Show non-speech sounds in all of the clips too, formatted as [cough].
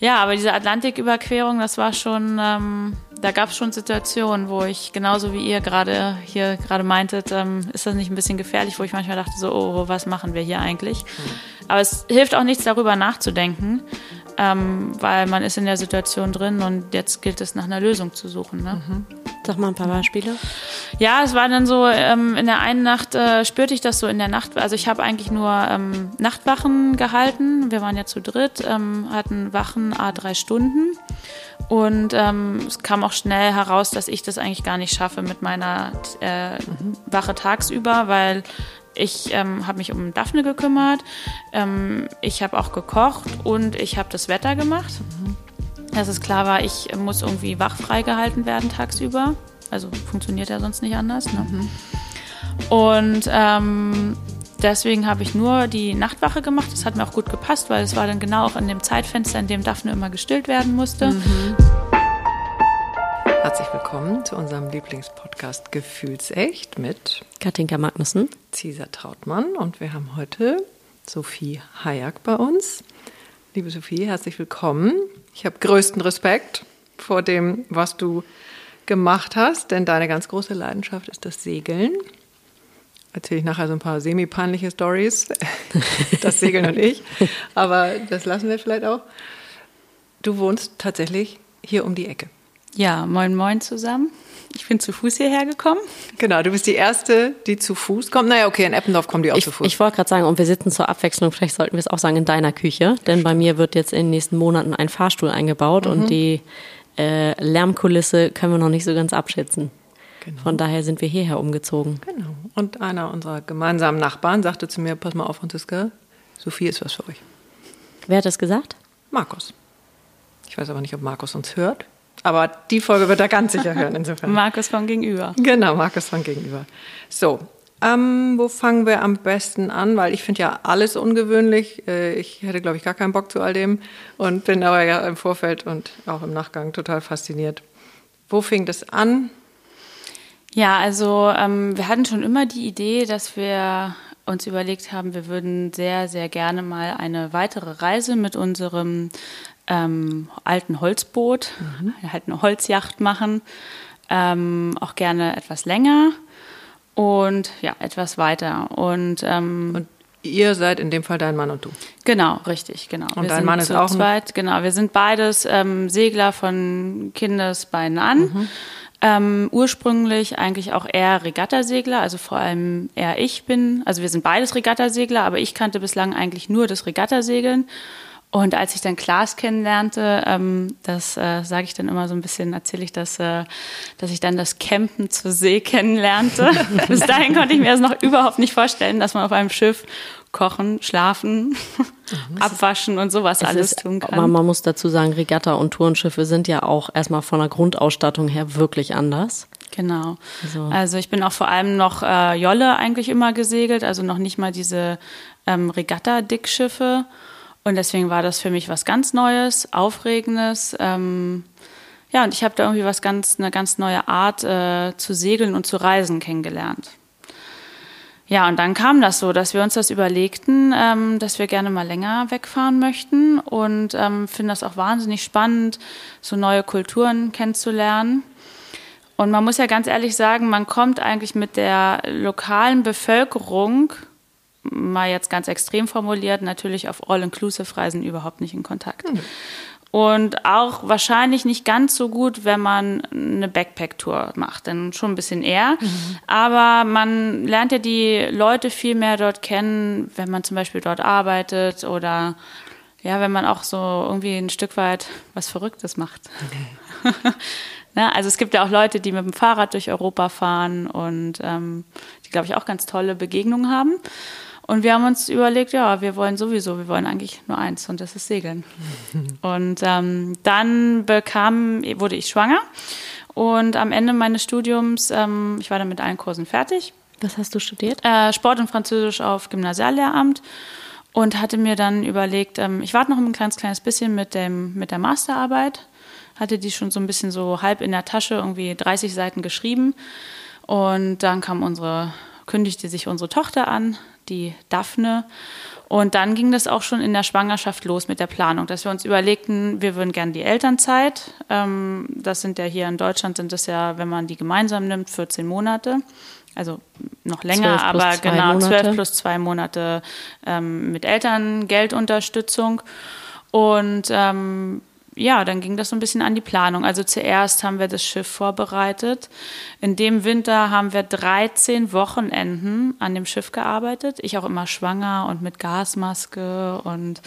Ja, aber diese Atlantiküberquerung, das war schon, ähm, da gab es schon Situationen, wo ich genauso wie ihr gerade hier gerade meintet, ähm, ist das nicht ein bisschen gefährlich, wo ich manchmal dachte so, oh, was machen wir hier eigentlich? Mhm. Aber es hilft auch nichts darüber nachzudenken, ähm, weil man ist in der Situation drin und jetzt gilt es nach einer Lösung zu suchen. Ne? Mhm. Sag mal ein paar Beispiele. Ja, es war dann so, ähm, in der einen Nacht äh, spürte ich das so in der Nacht. Also ich habe eigentlich nur ähm, Nachtwachen gehalten. Wir waren ja zu dritt, ähm, hatten Wachen a drei Stunden. Und ähm, es kam auch schnell heraus, dass ich das eigentlich gar nicht schaffe mit meiner äh. Wache tagsüber, weil ich ähm, habe mich um Daphne gekümmert, ähm, ich habe auch gekocht und ich habe das Wetter gemacht. Mhm. Dass es klar war, ich muss irgendwie wach freigehalten werden tagsüber. Also funktioniert ja sonst nicht anders. Ne? Mhm. Und ähm, deswegen habe ich nur die Nachtwache gemacht. Das hat mir auch gut gepasst, weil es war dann genau auch in dem Zeitfenster, in dem Daphne immer gestillt werden musste. Mhm. Herzlich willkommen zu unserem Lieblingspodcast Gefühlsecht mit Katinka Magnussen, Cesar Trautmann und wir haben heute Sophie Hayek bei uns. Liebe Sophie, herzlich willkommen. Ich habe größten Respekt vor dem, was du gemacht hast, denn deine ganz große Leidenschaft ist das Segeln. Erzähle ich nachher so ein paar semi-peinliche Stories, [laughs] das Segeln und ich, aber das lassen wir vielleicht auch. Du wohnst tatsächlich hier um die Ecke. Ja, moin moin zusammen. Ich bin zu Fuß hierher gekommen. Genau, du bist die Erste, die zu Fuß kommt. Naja, okay, in Eppendorf kommen die auch ich, zu Fuß. Ich wollte gerade sagen, und wir sitzen zur Abwechslung, vielleicht sollten wir es auch sagen, in deiner Küche. Denn bei mir wird jetzt in den nächsten Monaten ein Fahrstuhl eingebaut mhm. und die äh, Lärmkulisse können wir noch nicht so ganz abschätzen. Genau. Von daher sind wir hierher umgezogen. Genau. Und einer unserer gemeinsamen Nachbarn sagte zu mir, pass mal auf, Franziska, Sophie ist was für euch. Wer hat das gesagt? Markus. Ich weiß aber nicht, ob Markus uns hört. Aber die Folge wird er ganz sicher hören, insofern. Markus von Gegenüber. Genau, Markus von Gegenüber. So, ähm, wo fangen wir am besten an? Weil ich finde ja alles ungewöhnlich. Äh, ich hätte, glaube ich, gar keinen Bock zu all dem und bin aber ja im Vorfeld und auch im Nachgang total fasziniert. Wo fing das an? Ja, also ähm, wir hatten schon immer die Idee, dass wir uns überlegt haben, wir würden sehr, sehr gerne mal eine weitere Reise mit unserem ähm, alten Holzboot, mhm. halt eine Holzjacht machen, ähm, auch gerne etwas länger und ja, etwas weiter. Und, ähm, und ihr seid in dem Fall dein Mann und du? Genau, richtig, genau. Und wir dein Mann ist auch zweit, genau. Wir sind beides ähm, Segler von Kindesbeinen an. Mhm. Ähm, ursprünglich eigentlich auch eher Regattasegler, also vor allem eher ich bin, also wir sind beides Regattasegler, aber ich kannte bislang eigentlich nur das Regattasegeln und als ich dann Klaas kennenlernte, ähm, das äh, sage ich dann immer so ein bisschen, erzähle ich das, äh, dass ich dann das Campen zur See kennenlernte. [laughs] Bis dahin konnte ich mir das noch überhaupt nicht vorstellen, dass man auf einem Schiff kochen, schlafen, mhm. [laughs] abwaschen und sowas alles ist, tun kann. Aber man muss dazu sagen, Regatta- und Tourenschiffe sind ja auch erstmal von der Grundausstattung her wirklich anders. Genau. Also, also ich bin auch vor allem noch äh, Jolle eigentlich immer gesegelt, also noch nicht mal diese ähm, Regatta-Dickschiffe. Und deswegen war das für mich was ganz Neues, Aufregendes. Ähm, ja, und ich habe da irgendwie was ganz, eine ganz neue Art äh, zu segeln und zu reisen kennengelernt. Ja, und dann kam das so, dass wir uns das überlegten, ähm, dass wir gerne mal länger wegfahren möchten und ähm, finden das auch wahnsinnig spannend, so neue Kulturen kennenzulernen. Und man muss ja ganz ehrlich sagen, man kommt eigentlich mit der lokalen Bevölkerung mal jetzt ganz extrem formuliert, natürlich auf All-Inclusive-Reisen überhaupt nicht in Kontakt. Mhm. Und auch wahrscheinlich nicht ganz so gut, wenn man eine Backpack-Tour macht, dann schon ein bisschen eher. Mhm. Aber man lernt ja die Leute viel mehr dort kennen, wenn man zum Beispiel dort arbeitet oder ja, wenn man auch so irgendwie ein Stück weit was Verrücktes macht. Okay. [laughs] ne? Also es gibt ja auch Leute, die mit dem Fahrrad durch Europa fahren und ähm, die, glaube ich, auch ganz tolle Begegnungen haben. Und wir haben uns überlegt, ja, wir wollen sowieso, wir wollen eigentlich nur eins und das ist Segeln. [laughs] und ähm, dann bekam, wurde ich schwanger und am Ende meines Studiums, ähm, ich war dann mit allen Kursen fertig. Was hast du studiert? Äh, Sport und Französisch auf Gymnasiallehramt und hatte mir dann überlegt, ähm, ich warte noch ein kleines, kleines bisschen mit, dem, mit der Masterarbeit, hatte die schon so ein bisschen so halb in der Tasche, irgendwie 30 Seiten geschrieben. Und dann kam unsere, kündigte sich unsere Tochter an, die Daphne. Und dann ging das auch schon in der Schwangerschaft los mit der Planung, dass wir uns überlegten, wir würden gerne die Elternzeit. Ähm, das sind ja hier in Deutschland sind das ja, wenn man die gemeinsam nimmt, 14 Monate. Also noch länger, aber genau. 12 plus zwei Monate ähm, mit Elterngeldunterstützung. Und ähm, ja, dann ging das so ein bisschen an die Planung. Also zuerst haben wir das Schiff vorbereitet. In dem Winter haben wir 13 Wochenenden an dem Schiff gearbeitet. Ich auch immer schwanger und mit Gasmaske und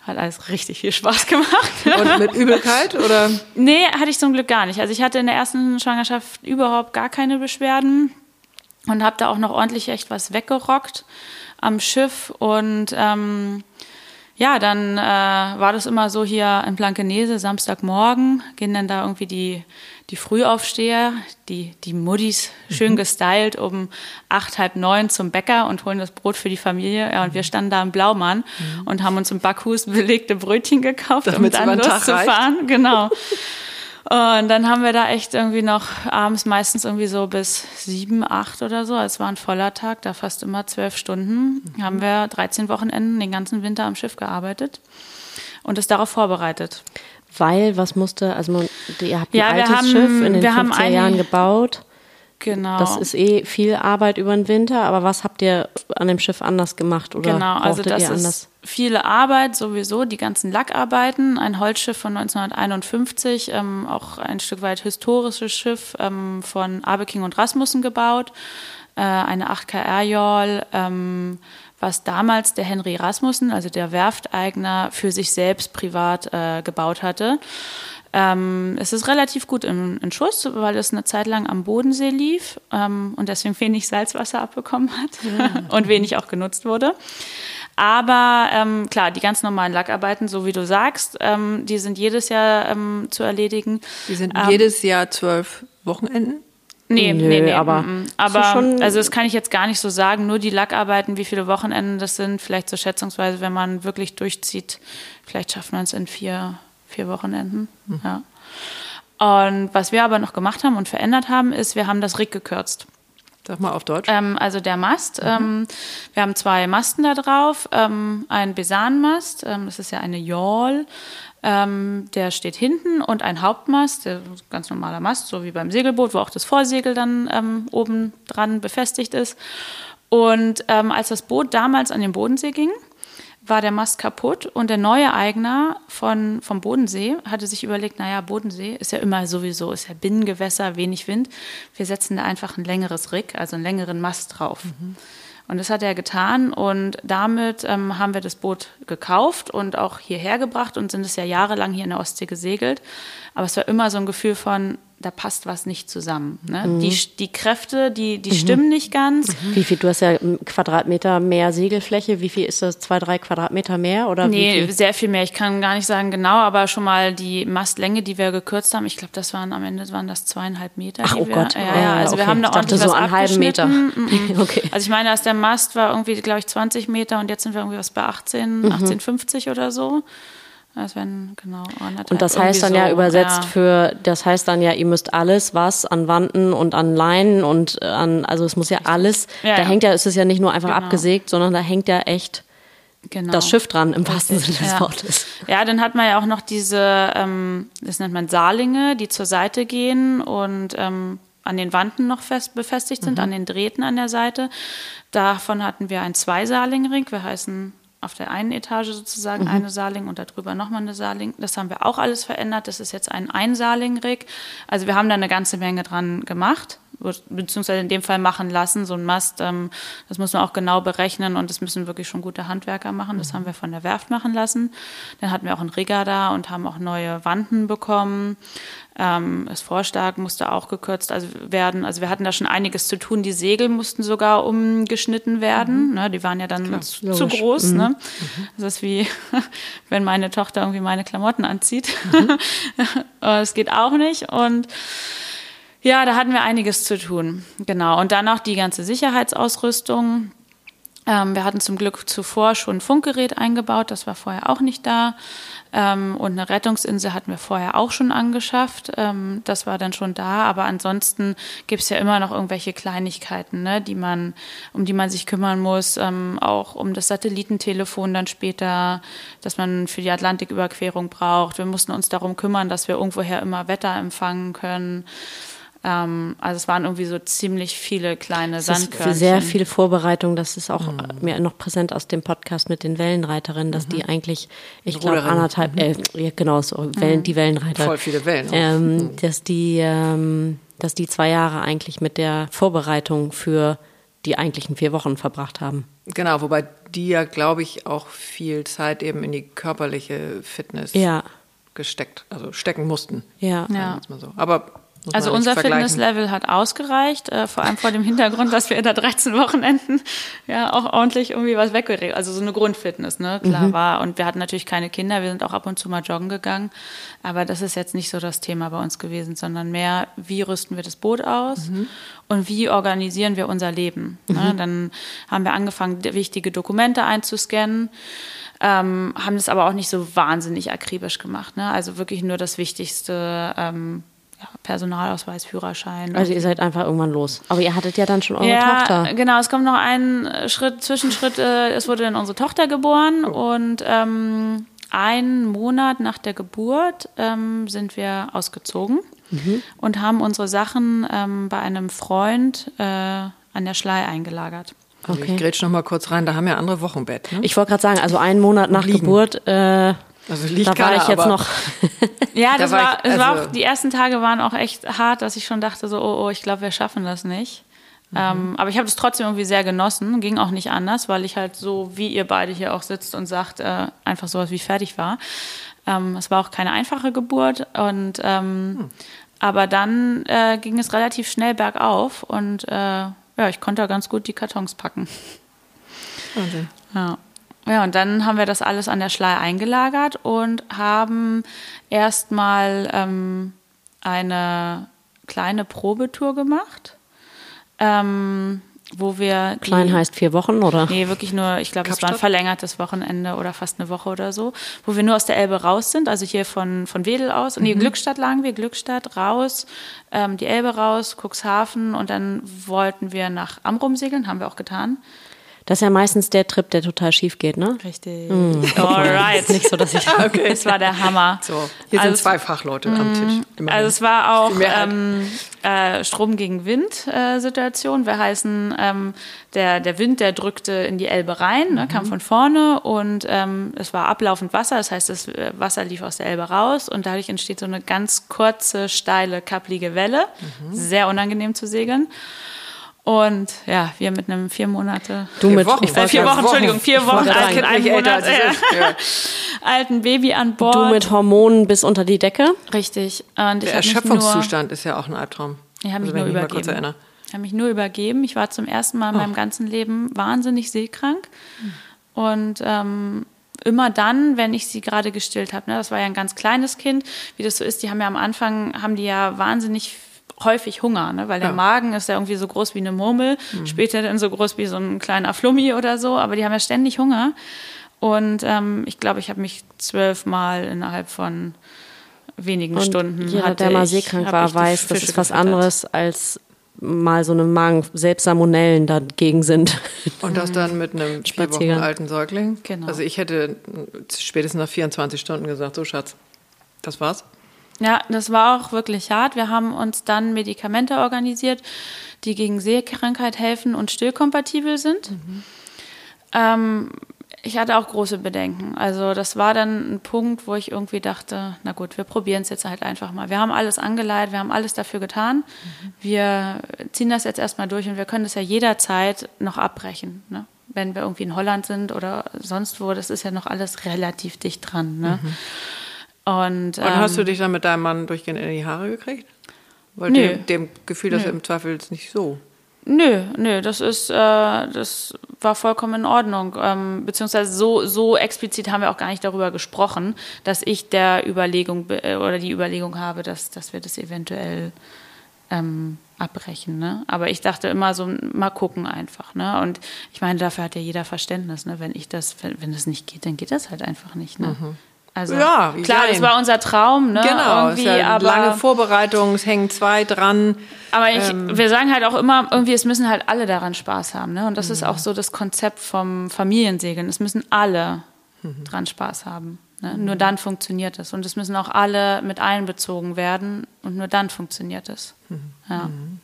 hat alles richtig viel Spaß gemacht. Und mit Übelkeit oder? Nee, hatte ich zum Glück gar nicht. Also ich hatte in der ersten Schwangerschaft überhaupt gar keine Beschwerden und habe da auch noch ordentlich echt was weggerockt am Schiff und ähm, ja, dann äh, war das immer so hier in Blankenese, Samstagmorgen, gehen dann da irgendwie die, die Frühaufsteher, die, die Muddis, schön mhm. gestylt, um acht, halb neun zum Bäcker und holen das Brot für die Familie. Ja, und wir standen da im Blaumann mhm. und haben uns im Backhus belegte Brötchen gekauft, Damit um dann loszufahren. Genau. [laughs] Und dann haben wir da echt irgendwie noch abends meistens irgendwie so bis sieben, acht oder so. Es war ein voller Tag, da fast immer zwölf Stunden. Mhm. Haben wir 13 Wochenenden den ganzen Winter am Schiff gearbeitet und es darauf vorbereitet. Weil, was musste, also man, ihr habt ein ja, altes haben, Schiff in den 50er Jahren gebaut. Genau. Das ist eh viel Arbeit über den Winter, aber was habt ihr an dem Schiff anders gemacht oder genau, also das ihr anders? Ist viele Arbeit sowieso, die ganzen Lackarbeiten. Ein Holzschiff von 1951, ähm, auch ein Stück weit historisches Schiff ähm, von Abeking und Rasmussen gebaut. Äh, eine 8KR-Yawl, ähm, was damals der Henry Rasmussen, also der Werfteigner, für sich selbst privat äh, gebaut hatte. Ähm, es ist relativ gut in, in, Schuss, weil es eine Zeit lang am Bodensee lief ähm, und deswegen wenig Salzwasser abbekommen hat ja. [laughs] und wenig auch genutzt wurde. Aber ähm, klar, die ganz normalen Lackarbeiten, so wie du sagst, ähm, die sind jedes Jahr ähm, zu erledigen. Die sind ähm, jedes Jahr zwölf Wochenenden? Nee, Nö, nee, nee. Aber, aber schon also das kann ich jetzt gar nicht so sagen. Nur die Lackarbeiten, wie viele Wochenenden das sind, vielleicht so schätzungsweise, wenn man wirklich durchzieht, vielleicht schaffen wir es in vier vier Wochenenden. Mhm. Ja. Und was wir aber noch gemacht haben und verändert haben, ist, wir haben das Rig gekürzt. Sag mal auf Deutsch. Ähm, also der Mast. Mhm. Ähm, wir haben zwei Masten da drauf. Ähm, ein Besanmast, ähm, das ist ja eine Yawl. Ähm, der steht hinten und ein Hauptmast, der ganz normaler Mast, so wie beim Segelboot, wo auch das Vorsegel dann ähm, oben dran befestigt ist. Und als das Boot damals an den Bodensee ging, war der Mast kaputt und der neue Eigner von, vom Bodensee hatte sich überlegt, naja, Bodensee ist ja immer sowieso, ist ja Binnengewässer, wenig Wind. Wir setzen da einfach ein längeres Rig, also einen längeren Mast drauf. Mhm. Und das hat er getan und damit ähm, haben wir das Boot gekauft und auch hierher gebracht und sind es ja jahrelang hier in der Ostsee gesegelt. Aber es war immer so ein Gefühl von, da passt was nicht zusammen. Ne? Mhm. Die, die Kräfte, die, die mhm. stimmen nicht ganz. Mhm. Wie viel, du hast ja Quadratmeter mehr Segelfläche, wie viel ist das? Zwei, drei Quadratmeter mehr? Oder nee, viel? sehr viel mehr. Ich kann gar nicht sagen genau, aber schon mal die Mastlänge, die wir gekürzt haben, ich glaube, das waren am Ende waren das zweieinhalb Meter. Ach, oh wir, Gott. Ja, ja, also okay. wir haben da ordentlich so was einen halben Meter. [laughs] Mhm. okay. Also ich meine, dass der Mast war irgendwie, glaube ich, 20 Meter und jetzt sind wir irgendwie was bei 18, mhm. 18,50 oder so. Das wären genau Und das heißt dann so, ja übersetzt ja. für, das heißt dann ja, ihr müsst alles, was an Wanden und an Leinen und an, also es muss ja alles, ja, da ja. hängt ja, es ist ja nicht nur einfach genau. abgesägt, sondern da hängt ja echt genau. das Schiff dran, im wahrsten Sinne des Wortes. Ja, dann hat man ja auch noch diese, ähm, das nennt man Saarlinge, die zur Seite gehen und ähm, an den Wanden noch fest befestigt sind, mhm. an den Drähten an der Seite. Davon hatten wir einen Zweisaalingring. Wir heißen auf der einen Etage sozusagen mhm. eine Saarling und darüber nochmal eine Saarling. Das haben wir auch alles verändert. Das ist jetzt ein Einsaaling-Rig. Also wir haben da eine ganze Menge dran gemacht, beziehungsweise in dem Fall machen lassen. So ein Mast, ähm, das muss man auch genau berechnen und das müssen wirklich schon gute Handwerker machen. Das mhm. haben wir von der Werft machen lassen. Dann hatten wir auch einen Rigger da und haben auch neue Wanden bekommen. Ähm, das Vorstark musste auch gekürzt also werden. Also wir hatten da schon einiges zu tun. Die Segel mussten sogar umgeschnitten werden. Mhm. Ne, die waren ja dann Klar, zu, zu groß. Mhm. Ne? Mhm. Das ist wie, [laughs] wenn meine Tochter irgendwie meine Klamotten anzieht. Mhm. [laughs] das geht auch nicht. Und ja, da hatten wir einiges zu tun. Genau. Und dann noch die ganze Sicherheitsausrüstung. Ähm, wir hatten zum Glück zuvor schon ein Funkgerät eingebaut, das war vorher auch nicht da. Ähm, und eine Rettungsinsel hatten wir vorher auch schon angeschafft. Ähm, das war dann schon da. Aber ansonsten gibt es ja immer noch irgendwelche Kleinigkeiten, ne, die man, um die man sich kümmern muss. Ähm, auch um das Satellitentelefon dann später, das man für die Atlantiküberquerung braucht. Wir mussten uns darum kümmern, dass wir irgendwoher immer Wetter empfangen können. Ähm, also es waren irgendwie so ziemlich viele kleine Sandkörnchen. sehr viel Vorbereitung. Das ist auch mhm. mir noch präsent aus dem Podcast mit den Wellenreiterinnen, dass mhm. die eigentlich, ich glaube anderthalb, mhm. äh, genau so Wellen, die Wellenreiter. Voll viele Wellen. Ähm, mhm. dass die, ähm, dass die zwei Jahre eigentlich mit der Vorbereitung für die eigentlichen vier Wochen verbracht haben. Genau, wobei die ja, glaube ich, auch viel Zeit eben in die körperliche Fitness ja. gesteckt, also stecken mussten. Ja. ja. So. Aber also unser Fitnesslevel hat ausgereicht, äh, vor allem vor dem Hintergrund, dass wir in der 13 Wochenenden ja auch ordentlich irgendwie was weggeregelt, also so eine Grundfitness, ne, klar mhm. war. Und wir hatten natürlich keine Kinder, wir sind auch ab und zu mal joggen gegangen, aber das ist jetzt nicht so das Thema bei uns gewesen, sondern mehr, wie rüsten wir das Boot aus mhm. und wie organisieren wir unser Leben. Ne? Mhm. Dann haben wir angefangen, wichtige Dokumente einzuscannen. Ähm, haben das aber auch nicht so wahnsinnig akribisch gemacht. Ne? Also wirklich nur das Wichtigste ähm, ja, Personalausweis, Führerschein. Also ihr seid einfach irgendwann los. Aber ihr hattet ja dann schon eure ja, Tochter. Genau, es kommt noch ein Schritt, Zwischenschritt. Äh, es wurde dann unsere Tochter geboren und ähm, einen Monat nach der Geburt ähm, sind wir ausgezogen mhm. und haben unsere Sachen ähm, bei einem Freund äh, an der Schlei eingelagert. Also okay. Ich grätsch noch mal kurz rein, da haben wir andere Wochenbett. Ne? Ich wollte gerade sagen, also einen Monat nach Liegen. Geburt äh, also liegt da war ich jetzt noch. [laughs] ja, das da war, war ich, also war auch, die ersten Tage waren auch echt hart, dass ich schon dachte so, oh, oh ich glaube, wir schaffen das nicht. Mhm. Ähm, aber ich habe das trotzdem irgendwie sehr genossen, ging auch nicht anders, weil ich halt so, wie ihr beide hier auch sitzt und sagt, äh, einfach sowas wie fertig war. Ähm, es war auch keine einfache Geburt und ähm, mhm. aber dann äh, ging es relativ schnell bergauf und äh, ja, ich konnte ganz gut die Kartons packen. Okay. Ja. Ja, und dann haben wir das alles an der Schlei eingelagert und haben erstmal ähm, eine kleine Probetour gemacht. Ähm, wo wir. Klein heißt vier Wochen, oder? Nee, wirklich nur, ich glaube, es war ein verlängertes Wochenende oder fast eine Woche oder so, wo wir nur aus der Elbe raus sind, also hier von, von Wedel aus. Mhm. Nee, Glückstadt lagen wir, Glückstadt raus, ähm, die Elbe raus, Cuxhaven und dann wollten wir nach Amrum segeln, haben wir auch getan. Das ist ja meistens der Trip, der total schief geht, ne? Richtig. Mm. Alright. [laughs] Nicht so, dass ich. okay. Es war der Hammer. So, hier also sind zwei Fachleute am Tisch. Mm, Immerhin. Also es war auch ähm, äh, Strom gegen Wind äh, Situation. Wir heißen, ähm, der, der Wind, der drückte in die Elbe rein, ne, mhm. kam von vorne und ähm, es war ablaufend Wasser. Das heißt, das äh, Wasser lief aus der Elbe raus und dadurch entsteht so eine ganz kurze, steile, kapplige Welle. Mhm. Sehr unangenehm zu segeln. Und ja, wir mit einem vier Monate. Du mit Wochen, ich äh, vier Wochen, Entschuldigung, vier Wochen alten, einen Monat, ja. [laughs] alten Baby an Bord. Du mit Hormonen bis unter die Decke. Richtig. Und Der Erschöpfungszustand ist ja auch ein Albtraum. Ich habe mich also, nur übergeben. Ich habe mich nur übergeben. Ich war zum ersten Mal in oh. meinem ganzen Leben wahnsinnig seekrank. Und ähm, immer dann, wenn ich sie gerade gestillt habe. Ne? Das war ja ein ganz kleines Kind, wie das so ist. Die haben ja am Anfang, haben die ja wahnsinnig häufig Hunger, ne? weil der ja. Magen ist ja irgendwie so groß wie eine Murmel, mhm. später dann so groß wie so ein kleiner Flummi oder so, aber die haben ja ständig Hunger. Und ähm, ich glaube, ich habe mich zwölfmal innerhalb von wenigen und Stunden. Jeder, der mal seekrank war, weiß, das ist was anderes als mal so eine Magen, selbst Salmonellen dagegen sind. Und das dann mit einem vier Wochen alten Säugling? Genau. Also ich hätte spätestens nach 24 Stunden gesagt, so Schatz, das war's. Ja, das war auch wirklich hart. Wir haben uns dann Medikamente organisiert, die gegen Sehkrankheit helfen und stillkompatibel sind. Mhm. Ähm, ich hatte auch große Bedenken. Also das war dann ein Punkt, wo ich irgendwie dachte, na gut, wir probieren es jetzt halt einfach mal. Wir haben alles angeleitet, wir haben alles dafür getan. Mhm. Wir ziehen das jetzt erstmal durch und wir können das ja jederzeit noch abbrechen. Ne? Wenn wir irgendwie in Holland sind oder sonst wo, das ist ja noch alles relativ dicht dran. Ne? Mhm. Und, Und hast du ähm, dich dann mit deinem Mann durchgehend in die Haare gekriegt? Weil nö. Dem, dem Gefühl, dass er im Zweifel ist nicht so. Nö, nö, das ist, äh, das war vollkommen in Ordnung. Ähm, beziehungsweise so, so explizit haben wir auch gar nicht darüber gesprochen, dass ich der Überlegung äh, oder die Überlegung habe, dass, dass wir das eventuell ähm, abbrechen. Ne? Aber ich dachte immer so, mal gucken einfach. Ne? Und ich meine, dafür hat ja jeder Verständnis. Ne? Wenn ich das, wenn, wenn das nicht geht, dann geht das halt einfach nicht. Ne? Mhm. Also ja, klar, das war unser Traum, ne? Genau, irgendwie, ja aber, lange Vorbereitung, es hängen zwei dran. Aber ich, ähm, wir sagen halt auch immer, irgendwie, es müssen halt alle daran Spaß haben, ne? Und das mhm. ist auch so das Konzept vom Familiensegeln. Es müssen alle mhm. dran Spaß haben. Ne? Mhm. Nur dann funktioniert es. Und es müssen auch alle mit einbezogen werden und nur dann funktioniert es. Mhm. Ja. Mhm.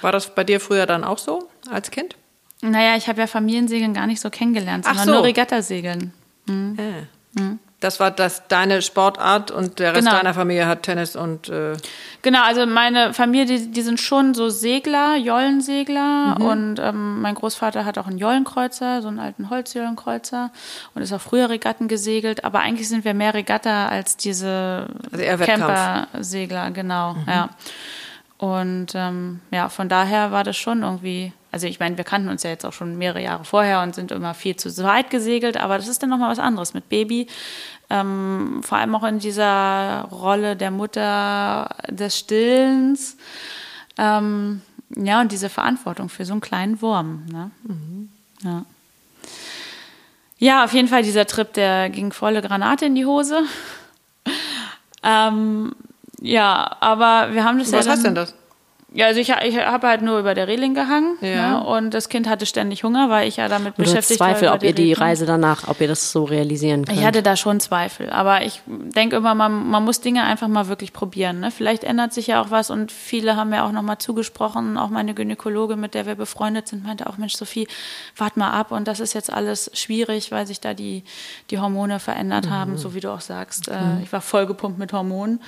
War das bei dir früher dann auch so als Kind? Naja, ich habe ja Familiensegeln gar nicht so kennengelernt, sondern so. nur Regattasegeln. Mhm. Äh. Das war das deine Sportart und der Rest genau. deiner Familie hat Tennis und äh genau. Also meine Familie, die, die sind schon so Segler, Jollensegler mhm. und ähm, mein Großvater hat auch einen Jollenkreuzer, so einen alten Holzjollenkreuzer und ist auch früher Regatten gesegelt. Aber eigentlich sind wir mehr Regatta als diese also Camper-Segler, genau. Mhm. Ja. Und ähm, ja, von daher war das schon irgendwie also ich meine, wir kannten uns ja jetzt auch schon mehrere Jahre vorher und sind immer viel zu weit gesegelt, aber das ist dann nochmal was anderes mit Baby. Ähm, vor allem auch in dieser Rolle der Mutter des Stillens. Ähm, ja, und diese Verantwortung für so einen kleinen Wurm. Ne? Mhm. Ja. ja, auf jeden Fall dieser Trip, der ging volle Granate in die Hose. [laughs] ähm, ja, aber wir haben das Was ja. Was heißt denn das? Ja, also ich, ich habe halt nur über der Reling gehangen ja. ne? und das Kind hatte ständig Hunger, weil ich ja damit und beschäftigt war. Zweifel, ob ihr die Reise danach, ob ihr das so realisieren könnt. Ich hatte da schon Zweifel, aber ich denke immer, man, man muss Dinge einfach mal wirklich probieren. Ne? Vielleicht ändert sich ja auch was und viele haben mir auch nochmal zugesprochen, auch meine Gynäkologe, mit der wir befreundet sind, meinte auch, Mensch, Sophie, wart mal ab und das ist jetzt alles schwierig, weil sich da die, die Hormone verändert mhm. haben, so wie du auch sagst. Mhm. Ich war vollgepumpt mit Hormonen.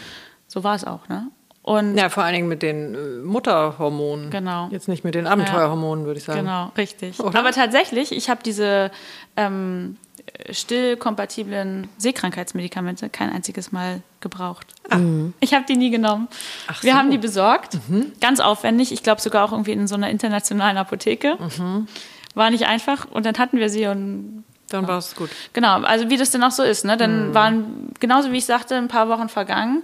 So war es auch, ne? Und ja, vor allen Dingen mit den äh, Mutterhormonen. Genau. Jetzt nicht mit den Abenteuerhormonen, würde ich sagen. Genau, richtig. Oder? Aber tatsächlich, ich habe diese ähm, stillkompatiblen Seekrankheitsmedikamente kein einziges Mal gebraucht. Ah. Mhm. Ich habe die nie genommen. Ach Wir so. haben die besorgt, mhm. ganz aufwendig. Ich glaube sogar auch irgendwie in so einer internationalen Apotheke. Mhm. War nicht einfach. Und dann hatten wir sie und dann war es gut. Genau, also wie das denn auch so ist. Ne? Dann mhm. waren, genauso wie ich sagte, ein paar Wochen vergangen.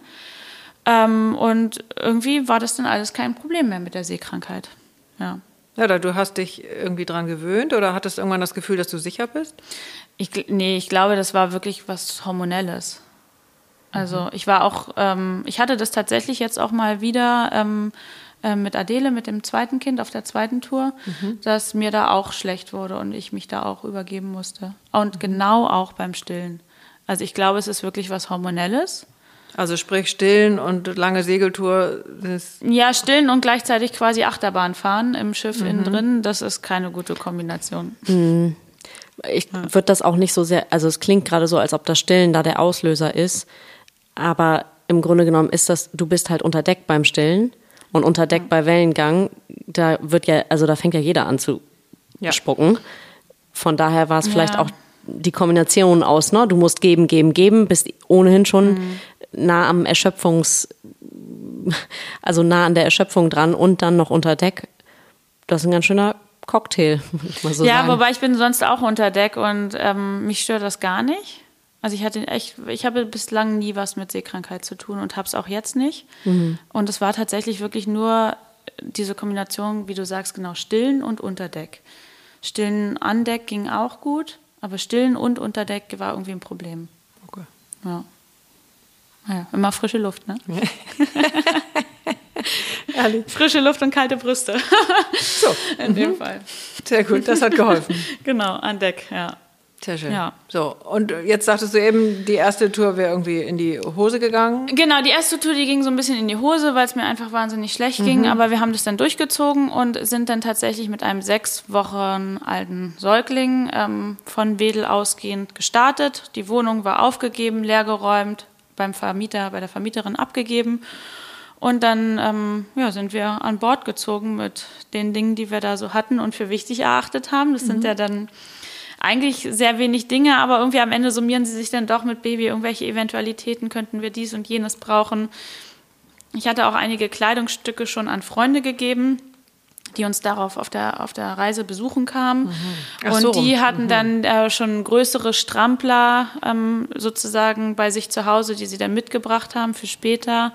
Ähm, und irgendwie war das dann alles kein Problem mehr mit der Seekrankheit. Ja. Ja, oder du hast dich irgendwie dran gewöhnt oder hattest irgendwann das Gefühl, dass du sicher bist? Ich, nee, ich glaube, das war wirklich was Hormonelles. Also mhm. ich war auch, ähm, ich hatte das tatsächlich jetzt auch mal wieder ähm, äh, mit Adele, mit dem zweiten Kind auf der zweiten Tour, mhm. dass mir da auch schlecht wurde und ich mich da auch übergeben musste. Und mhm. genau auch beim Stillen. Also ich glaube, es ist wirklich was Hormonelles. Also sprich stillen und lange Segeltour. ja, stillen und gleichzeitig quasi Achterbahn fahren im Schiff mhm. innen drin, das ist keine gute Kombination. Mhm. Ich ja. würde das auch nicht so sehr, also es klingt gerade so, als ob das Stillen da der Auslöser ist, aber im Grunde genommen ist das, du bist halt unter Deck beim Stillen und unter Deck ja. bei Wellengang, da wird ja, also da fängt ja jeder an zu ja. spucken. Von daher war es vielleicht auch die Kombination aus, ne? Du musst geben, geben, geben, bist ohnehin schon mhm nah am Erschöpfungs, [laughs] also nah an der Erschöpfung dran und dann noch unter Deck. Das ist ein ganz schöner Cocktail, [laughs] muss so Ja, sagen. wobei ich bin sonst auch unter Deck und ähm, mich stört das gar nicht. Also ich hatte echt, ich habe bislang nie was mit Seekrankheit zu tun und habe es auch jetzt nicht. Mhm. Und es war tatsächlich wirklich nur diese Kombination, wie du sagst, genau, Stillen und Unterdeck. Stillen an Deck ging auch gut, aber Stillen und Unterdeck war irgendwie ein Problem. Okay. Ja. Ja, immer frische Luft, ne? [laughs] Ehrlich. Frische Luft und kalte Brüste. so. [laughs] In dem mhm. Fall. Sehr gut, das hat geholfen. [laughs] genau, an Deck, ja. Sehr schön. Ja. So, und jetzt sagtest du eben, die erste Tour wäre irgendwie in die Hose gegangen. Genau, die erste Tour, die ging so ein bisschen in die Hose, weil es mir einfach wahnsinnig schlecht mhm. ging. Aber wir haben das dann durchgezogen und sind dann tatsächlich mit einem sechs Wochen alten Säugling ähm, von Wedel ausgehend gestartet. Die Wohnung war aufgegeben, leergeräumt, beim Vermieter, bei der Vermieterin abgegeben. Und dann ähm, ja, sind wir an Bord gezogen mit den Dingen, die wir da so hatten und für wichtig erachtet haben. Das mhm. sind ja dann eigentlich sehr wenig Dinge, aber irgendwie am Ende summieren sie sich dann doch mit Baby. Irgendwelche Eventualitäten könnten wir dies und jenes brauchen. Ich hatte auch einige Kleidungsstücke schon an Freunde gegeben, die uns darauf auf der, auf der Reise besuchen kamen. Mhm. Und so. die hatten mhm. dann äh, schon größere Strampler ähm, sozusagen bei sich zu Hause, die sie dann mitgebracht haben für später,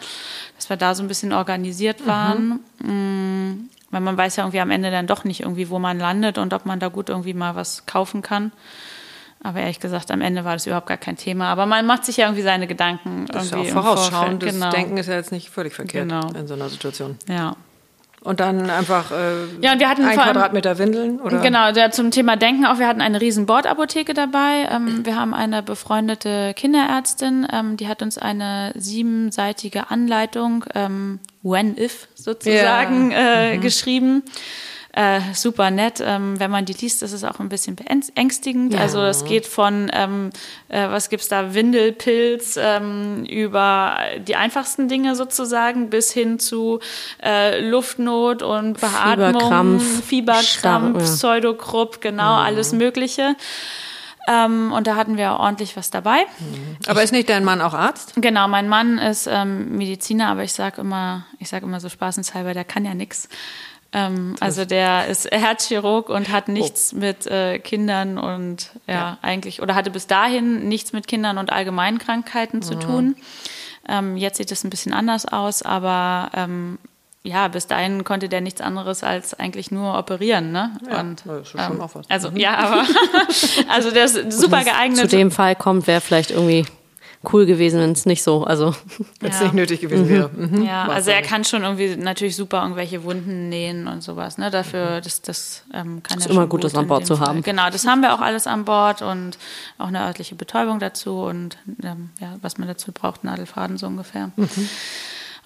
dass wir da so ein bisschen organisiert waren. Mhm. Weil man weiß ja irgendwie am Ende dann doch nicht irgendwie, wo man landet und ob man da gut irgendwie mal was kaufen kann. Aber ehrlich gesagt, am Ende war das überhaupt gar kein Thema. Aber man macht sich ja irgendwie seine Gedanken. Das irgendwie ist ja auch vorausschauendes genau. Denken ist ja jetzt nicht völlig verkehrt genau. in so einer Situation. Ja. Und dann einfach äh, ja, und wir hatten ein Quadratmeter Windeln? Oder? Genau, der, zum Thema Denken auch. Wir hatten eine riesen Bordapotheke dabei. Ähm, wir haben eine befreundete Kinderärztin, ähm, die hat uns eine siebenseitige Anleitung, ähm, when if sozusagen, ja. äh, mhm. geschrieben äh, super nett. Ähm, wenn man die liest, ist es auch ein bisschen beängstigend. Ja. Also es geht von, ähm, äh, was gibt's da, Windelpilz ähm, über die einfachsten Dinge sozusagen bis hin zu äh, Luftnot und Beatmung, Fieberkrampf, Fieberkrampf. Pseudokrupp, genau, ja. alles Mögliche. Ähm, und da hatten wir ordentlich was dabei. Mhm. Aber ist nicht dein Mann auch Arzt? Genau, mein Mann ist ähm, Mediziner, aber ich sage immer, ich sage immer so spaßenshalber, der kann ja nichts. Ähm, also der ist Herzchirurg und hat nichts oh. mit äh, Kindern und ja, ja, eigentlich, oder hatte bis dahin nichts mit Kindern und Allgemeinkrankheiten zu mhm. tun. Ähm, jetzt sieht es ein bisschen anders aus, aber ähm, ja, bis dahin konnte der nichts anderes als eigentlich nur operieren, ne? Ja, und, das ist schon ähm, auch was. Also, mhm. ja, aber, [laughs] also der ist super geeignet. Zu dem Fall kommt, wäre vielleicht irgendwie cool gewesen, wenn es nicht so, also [laughs] wenn es ja. nicht nötig gewesen mhm. wäre. Mhm. Ja, also er kann schon irgendwie natürlich super irgendwelche Wunden nähen und sowas. Ne? Dafür, das, das ähm, kann ist er immer gut, das an Bord zu Fall. haben. Genau, das haben wir auch alles an Bord und auch eine örtliche Betäubung dazu und ähm, ja, was man dazu braucht, Nadelfaden so ungefähr. Mhm.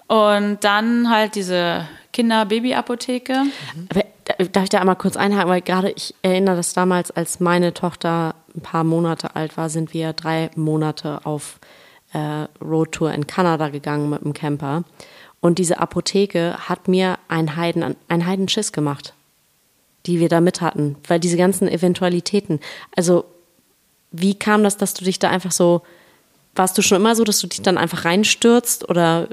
Und dann halt diese Kinder-Baby-Apotheke. Mhm. Darf ich da einmal kurz einhaken, weil gerade ich erinnere das damals, als meine Tochter ein paar Monate alt war, sind wir drei Monate auf äh, Roadtour in Kanada gegangen mit dem Camper. Und diese Apotheke hat mir einen Heiden, einen Heidenschiss gemacht, die wir da mit hatten, weil diese ganzen Eventualitäten. Also, wie kam das, dass du dich da einfach so, warst du schon immer so, dass du dich dann einfach reinstürzt oder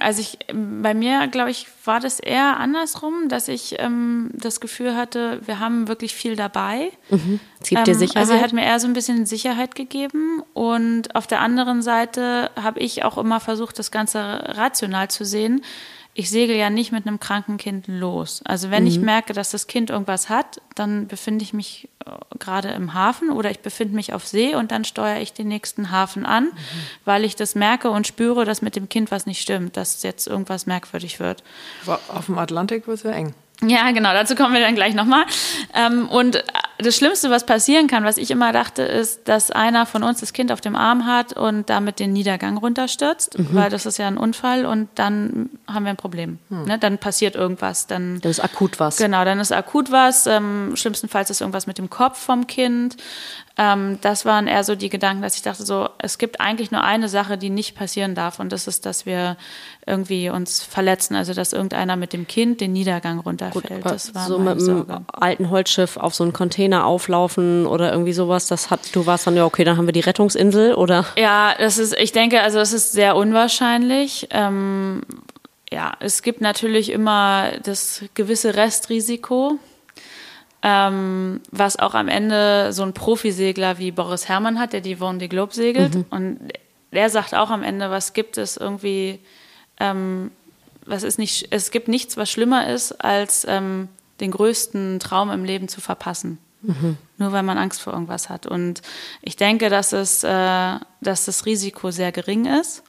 also ich, bei mir, glaube ich, war das eher andersrum, dass ich ähm, das Gefühl hatte, wir haben wirklich viel dabei. Mhm. Es gibt dir ähm, Sicherheit. Also er hat mir eher so ein bisschen Sicherheit gegeben. Und auf der anderen Seite habe ich auch immer versucht, das Ganze rational zu sehen ich segel ja nicht mit einem kranken Kind los. Also wenn mhm. ich merke, dass das Kind irgendwas hat, dann befinde ich mich äh, gerade im Hafen oder ich befinde mich auf See und dann steuere ich den nächsten Hafen an, mhm. weil ich das merke und spüre, dass mit dem Kind was nicht stimmt, dass jetzt irgendwas merkwürdig wird. Auf dem Atlantik wird es ja eng. Ja, genau, dazu kommen wir dann gleich nochmal. Ähm, und das Schlimmste, was passieren kann, was ich immer dachte, ist, dass einer von uns das Kind auf dem Arm hat und damit den Niedergang runterstürzt, mhm. weil das ist ja ein Unfall und dann haben wir ein Problem. Mhm. Ne? Dann passiert irgendwas. Dann, dann ist akut was. Genau, dann ist akut was. Ähm, schlimmstenfalls ist irgendwas mit dem Kopf vom Kind. Ähm, das waren eher so die Gedanken, dass ich dachte, so, es gibt eigentlich nur eine Sache, die nicht passieren darf und das ist, dass wir irgendwie uns verletzen, also dass irgendeiner mit dem Kind den Niedergang runterfällt. Gut, das war so mit einem alten Holzschiff auf so einen Container auflaufen oder irgendwie sowas, das hat, du warst dann ja, okay, dann haben wir die Rettungsinsel oder? Ja, das ist, ich denke, also das ist sehr unwahrscheinlich. Ähm, ja, es gibt natürlich immer das gewisse Restrisiko, ähm, was auch am Ende so ein Profisegler wie Boris Herrmann hat, der die Vendée Globe segelt. Mhm. Und der sagt auch am Ende, was gibt es irgendwie, ähm, was ist nicht, es gibt nichts, was schlimmer ist, als ähm, den größten Traum im Leben zu verpassen. Mhm. Nur weil man Angst vor irgendwas hat. Und ich denke, dass, es, äh, dass das Risiko sehr gering ist.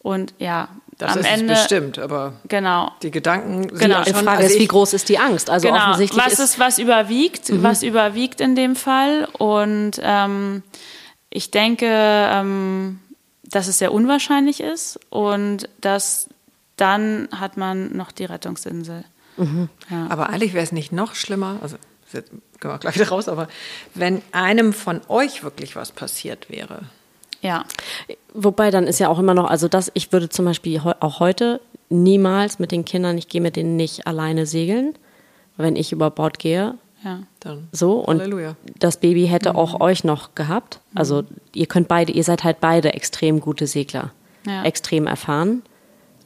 Und ja, das am ist Ende, es bestimmt, aber genau. die Gedanken sind genau. ja schon. Die Frage also ist, wie groß ist die Angst? Also genau. offensichtlich was ist, was überwiegt, mhm. was überwiegt in dem Fall? Und ähm, ich denke, ähm, dass es sehr unwahrscheinlich ist und dass dann hat man noch die Rettungsinsel. Mhm. Ja. Aber eigentlich wäre es nicht noch schlimmer, also können wir gleich wieder raus, aber wenn einem von euch wirklich was passiert wäre, ja. Wobei dann ist ja auch immer noch, also das, ich würde zum Beispiel auch heute niemals mit den Kindern, ich gehe mit denen nicht alleine segeln, wenn ich über Bord gehe. Ja, dann. So, und Halleluja. das Baby hätte mhm. auch euch noch gehabt. Also ihr könnt beide, ihr seid halt beide extrem gute Segler. Ja. Extrem erfahren.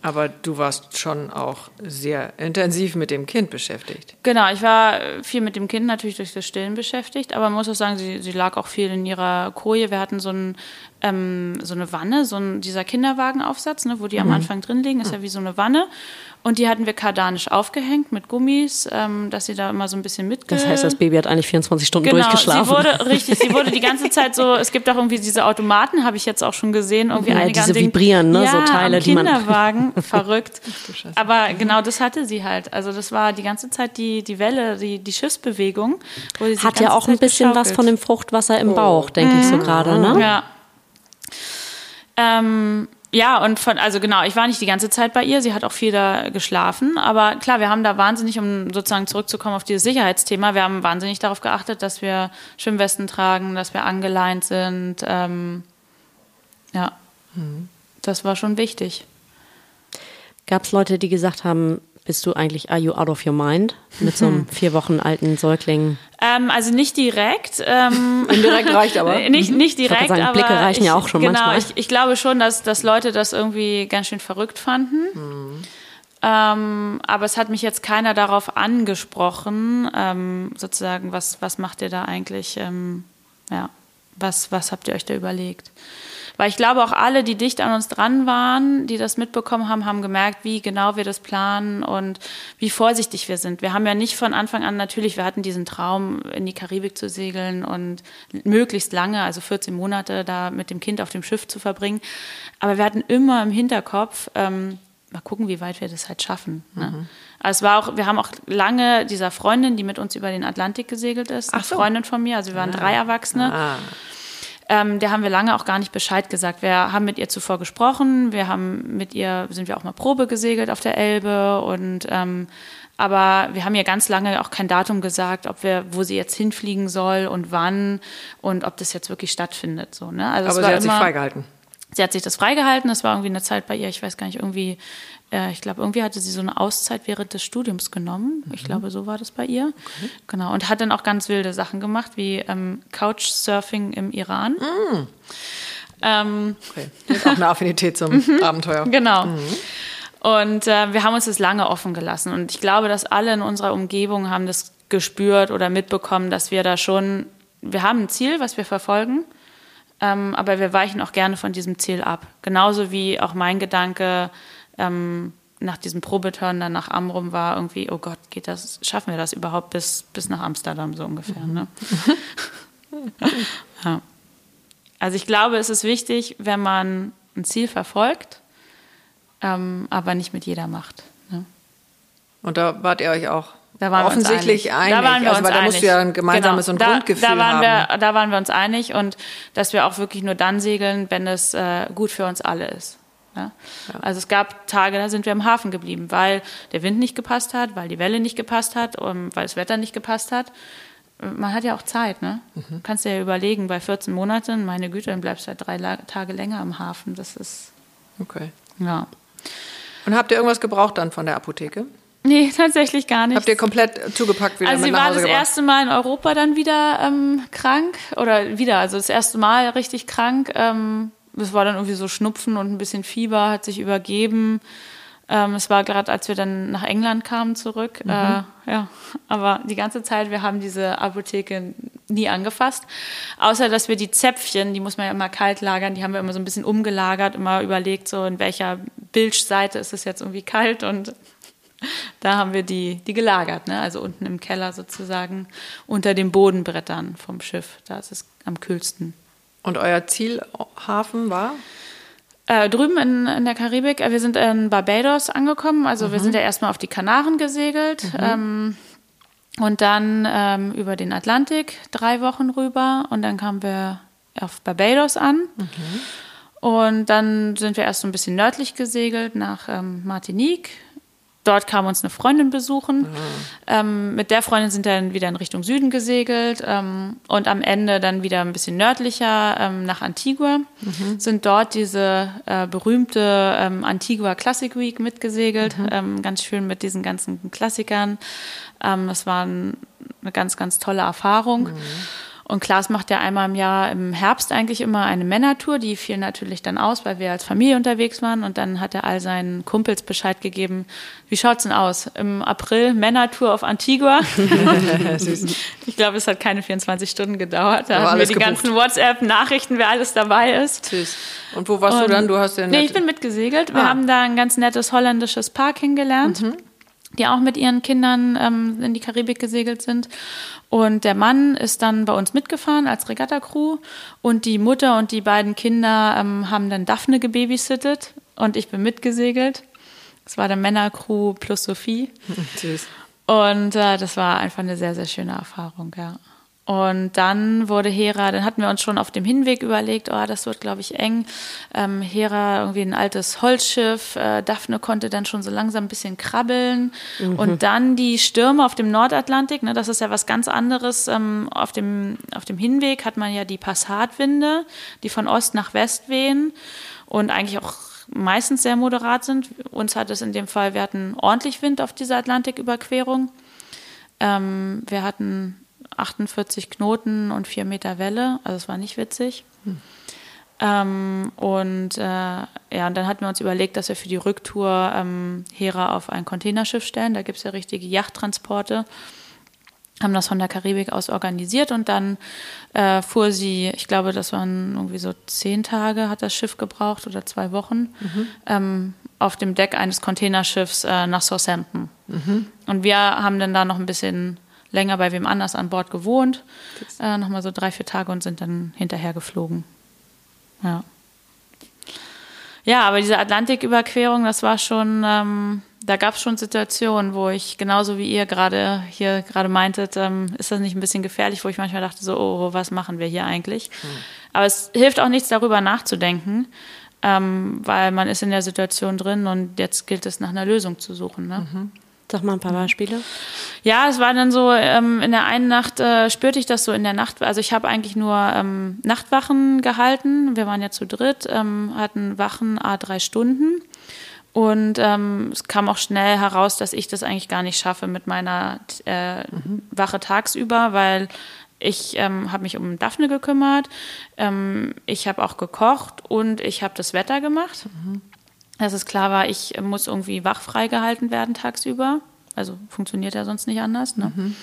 Aber du warst schon auch sehr intensiv mit dem Kind beschäftigt. Genau, ich war viel mit dem Kind natürlich durch das Stillen beschäftigt, aber man muss auch sagen, sie, sie lag auch viel in ihrer Koje. Wir hatten so, ein, ähm, so eine Wanne, so ein, dieser Kinderwagenaufsatz, ne, wo die mhm. am Anfang drin liegen, ist ja wie so eine Wanne. Und die hatten wir kardanisch aufgehängt mit Gummis, ähm, dass sie da immer so ein bisschen mitge... Das heißt, das Baby hat eigentlich 24 Stunden genau, durchgeschlafen. Sie wurde, richtig, sie wurde die [laughs] ganze Zeit so, es gibt auch irgendwie diese Automaten, habe ich jetzt auch schon gesehen, irgendwie ja, einige diese vibrieren, ne, ja, so Teile, am die man... Kinderwagen, [laughs] verrückt. Aber genau das hatte sie halt. Also das war die ganze Zeit die, die Welle, die, die Schiffsbewegung. Hat ja auch ein bisschen geschaukelt. was von dem Fruchtwasser im Bauch, denke mhm. ich so mhm. gerade, ne? Ja. Ähm, ja, und von, also genau, ich war nicht die ganze Zeit bei ihr, sie hat auch viel da geschlafen, aber klar, wir haben da wahnsinnig, um sozusagen zurückzukommen auf dieses Sicherheitsthema, wir haben wahnsinnig darauf geachtet, dass wir Schwimmwesten tragen, dass wir angeleint sind, ähm, ja, mhm. das war schon wichtig. Gab es Leute, die gesagt haben, bist du eigentlich Are You Out of Your Mind mit so einem [laughs] vier Wochen alten Säugling? Ähm, also nicht direkt. Ähm, [laughs] Indirekt reicht aber. [laughs] nicht, nicht direkt, sagen, aber Blicke reichen ich, ja auch schon genau, manchmal. Ich, ich glaube schon, dass, dass Leute das irgendwie ganz schön verrückt fanden. Mhm. Ähm, aber es hat mich jetzt keiner darauf angesprochen, ähm, sozusagen, was, was macht ihr da eigentlich? Ähm, ja, was, was habt ihr euch da überlegt? Weil ich glaube, auch alle, die dicht an uns dran waren, die das mitbekommen haben, haben gemerkt, wie genau wir das planen und wie vorsichtig wir sind. Wir haben ja nicht von Anfang an, natürlich, wir hatten diesen Traum, in die Karibik zu segeln und möglichst lange, also 14 Monate, da mit dem Kind auf dem Schiff zu verbringen. Aber wir hatten immer im Hinterkopf, ähm, mal gucken, wie weit wir das halt schaffen. Ne? Mhm. Also es war auch, wir haben auch lange dieser Freundin, die mit uns über den Atlantik gesegelt ist, eine so. Freundin von mir, also wir waren ah. drei Erwachsene. Ah. Ähm, der haben wir lange auch gar nicht Bescheid gesagt. Wir haben mit ihr zuvor gesprochen, wir haben mit ihr, sind wir auch mal Probe gesegelt auf der Elbe und ähm, aber wir haben ihr ganz lange auch kein Datum gesagt, ob wir, wo sie jetzt hinfliegen soll und wann und ob das jetzt wirklich stattfindet. So, ne? also aber sie hat sich freigehalten. Sie hat sich das freigehalten. Das war irgendwie eine Zeit bei ihr, ich weiß gar nicht, irgendwie äh, ich glaube, irgendwie hatte sie so eine Auszeit während des Studiums genommen. Mhm. Ich glaube, so war das bei ihr. Okay. Genau. Und hat dann auch ganz wilde Sachen gemacht, wie ähm, Couchsurfing im Iran. Mhm. Ähm, okay. Auch eine Affinität zum [laughs] mhm. Abenteuer. Genau. Mhm. Und äh, wir haben uns das lange offen gelassen. Und ich glaube, dass alle in unserer Umgebung haben das gespürt oder mitbekommen, dass wir da schon, wir haben ein Ziel, was wir verfolgen. Ähm, aber wir weichen auch gerne von diesem Ziel ab. Genauso wie auch mein Gedanke, ähm, nach diesem Probeturn dann nach Amrum war irgendwie, oh Gott, geht das, schaffen wir das überhaupt bis, bis nach Amsterdam so ungefähr. Mhm. Ne? [laughs] ja. Also ich glaube, es ist wichtig, wenn man ein Ziel verfolgt, ähm, aber nicht mit jeder macht. Ne? Und da wart ihr euch auch offensichtlich einig. Da waren wir also, uns weil da musst du ja ein gemeinsames genau. da, Grundgefühl da waren haben. Wir, da waren wir uns einig und dass wir auch wirklich nur dann segeln, wenn es äh, gut für uns alle ist. Ja? Ja. Also es gab Tage, da sind wir im Hafen geblieben, weil der Wind nicht gepasst hat, weil die Welle nicht gepasst hat, um, weil das Wetter nicht gepasst hat. Man hat ja auch Zeit, ne? Mhm. Kannst dir ja überlegen, bei 14 Monaten, meine Güte, dann bleibst du halt drei Tage länger am Hafen. Das ist. Okay. Ja. Und habt ihr irgendwas gebraucht dann von der Apotheke? Nee, tatsächlich gar nicht. Habt ihr komplett zugepackt wieder Also sie war das gebracht? erste Mal in Europa dann wieder ähm, krank oder wieder, also das erste Mal richtig krank. Ähm, es war dann irgendwie so Schnupfen und ein bisschen Fieber, hat sich übergeben. Ähm, es war gerade, als wir dann nach England kamen zurück. Mhm. Äh, ja, aber die ganze Zeit, wir haben diese Apotheke nie angefasst. Außer, dass wir die Zäpfchen, die muss man ja immer kalt lagern, die haben wir immer so ein bisschen umgelagert, immer überlegt, so in welcher Bildseite ist es jetzt irgendwie kalt und da haben wir die, die gelagert, ne? also unten im Keller sozusagen, unter den Bodenbrettern vom Schiff. Da ist es am kühlsten. Und euer Zielhafen war? Äh, drüben in, in der Karibik. Äh, wir sind in Barbados angekommen. Also mhm. wir sind ja erstmal auf die Kanaren gesegelt. Mhm. Ähm, und dann ähm, über den Atlantik drei Wochen rüber. Und dann kamen wir auf Barbados an. Mhm. Und dann sind wir erst so ein bisschen nördlich gesegelt nach ähm, Martinique dort kam uns eine Freundin besuchen. Ah. Ähm, mit der Freundin sind dann wieder in Richtung Süden gesegelt ähm, und am Ende dann wieder ein bisschen nördlicher ähm, nach Antigua. Mhm. Sind dort diese äh, berühmte ähm, Antigua Classic Week mitgesegelt. Mhm. Ähm, ganz schön mit diesen ganzen Klassikern. Ähm, das war ein, eine ganz, ganz tolle Erfahrung. Und Klaas macht ja einmal im Jahr im Herbst eigentlich immer eine Männertour. Die fiel natürlich dann aus, weil wir als Familie unterwegs waren. Und dann hat er all seinen Kumpels Bescheid gegeben, wie schaut's denn aus? Im April Männertour auf Antigua. [laughs] ich glaube, es hat keine 24 Stunden gedauert. Da haben wir die gebucht. ganzen WhatsApp-Nachrichten, wer alles dabei ist. Tschüss. Und wo warst Und, du dann? Du hast ja Nee, ich bin mitgesegelt. Wir ah. haben da ein ganz nettes holländisches Paar kennengelernt. Mhm die auch mit ihren Kindern ähm, in die Karibik gesegelt sind. Und der Mann ist dann bei uns mitgefahren als Regatta-Crew und die Mutter und die beiden Kinder ähm, haben dann Daphne gebabysittet und ich bin mitgesegelt. Das war der Männercrew plus Sophie. [laughs] Tschüss. Und äh, das war einfach eine sehr, sehr schöne Erfahrung, ja. Und dann wurde Hera, dann hatten wir uns schon auf dem Hinweg überlegt, oh, das wird, glaube ich, eng. Ähm, Hera, irgendwie ein altes Holzschiff. Äh, Daphne konnte dann schon so langsam ein bisschen krabbeln. Mhm. Und dann die Stürme auf dem Nordatlantik, ne, das ist ja was ganz anderes. Ähm, auf, dem, auf dem Hinweg hat man ja die Passatwinde, die von Ost nach West wehen und eigentlich auch meistens sehr moderat sind. Uns hat es in dem Fall, wir hatten ordentlich Wind auf dieser Atlantiküberquerung. Ähm, wir hatten 48 Knoten und 4 Meter Welle. Also es war nicht witzig. Hm. Ähm, und äh, ja, und dann hatten wir uns überlegt, dass wir für die Rücktour ähm, Hera auf ein Containerschiff stellen. Da gibt es ja richtige Yachttransporte. Haben das von der Karibik aus organisiert und dann äh, fuhr sie, ich glaube, das waren irgendwie so zehn Tage hat das Schiff gebraucht oder zwei Wochen, mhm. ähm, auf dem Deck eines Containerschiffs äh, nach Southampton. Mhm. Und wir haben dann da noch ein bisschen länger bei wem anders an Bord gewohnt, äh, nochmal so drei, vier Tage und sind dann hinterher geflogen. Ja. Ja, aber diese Atlantiküberquerung, das war schon, ähm, da gab es schon Situationen, wo ich genauso wie ihr gerade hier gerade meintet, ähm, ist das nicht ein bisschen gefährlich, wo ich manchmal dachte so, oh, was machen wir hier eigentlich? Mhm. Aber es hilft auch nichts darüber nachzudenken, ähm, weil man ist in der Situation drin und jetzt gilt es nach einer Lösung zu suchen. Ne? Mhm. Sag mal ein paar Beispiele. Ja, es war dann so, ähm, in der einen Nacht äh, spürte ich das so in der Nacht. Also ich habe eigentlich nur ähm, Nachtwachen gehalten. Wir waren ja zu dritt, ähm, hatten Wachen a drei Stunden. Und ähm, es kam auch schnell heraus, dass ich das eigentlich gar nicht schaffe mit meiner äh, mhm. Wache tagsüber, weil ich ähm, habe mich um Daphne gekümmert, ähm, ich habe auch gekocht und ich habe das Wetter gemacht. Mhm dass es klar war, ich muss irgendwie wach freigehalten werden tagsüber. Also funktioniert ja sonst nicht anders. Ne? Mhm.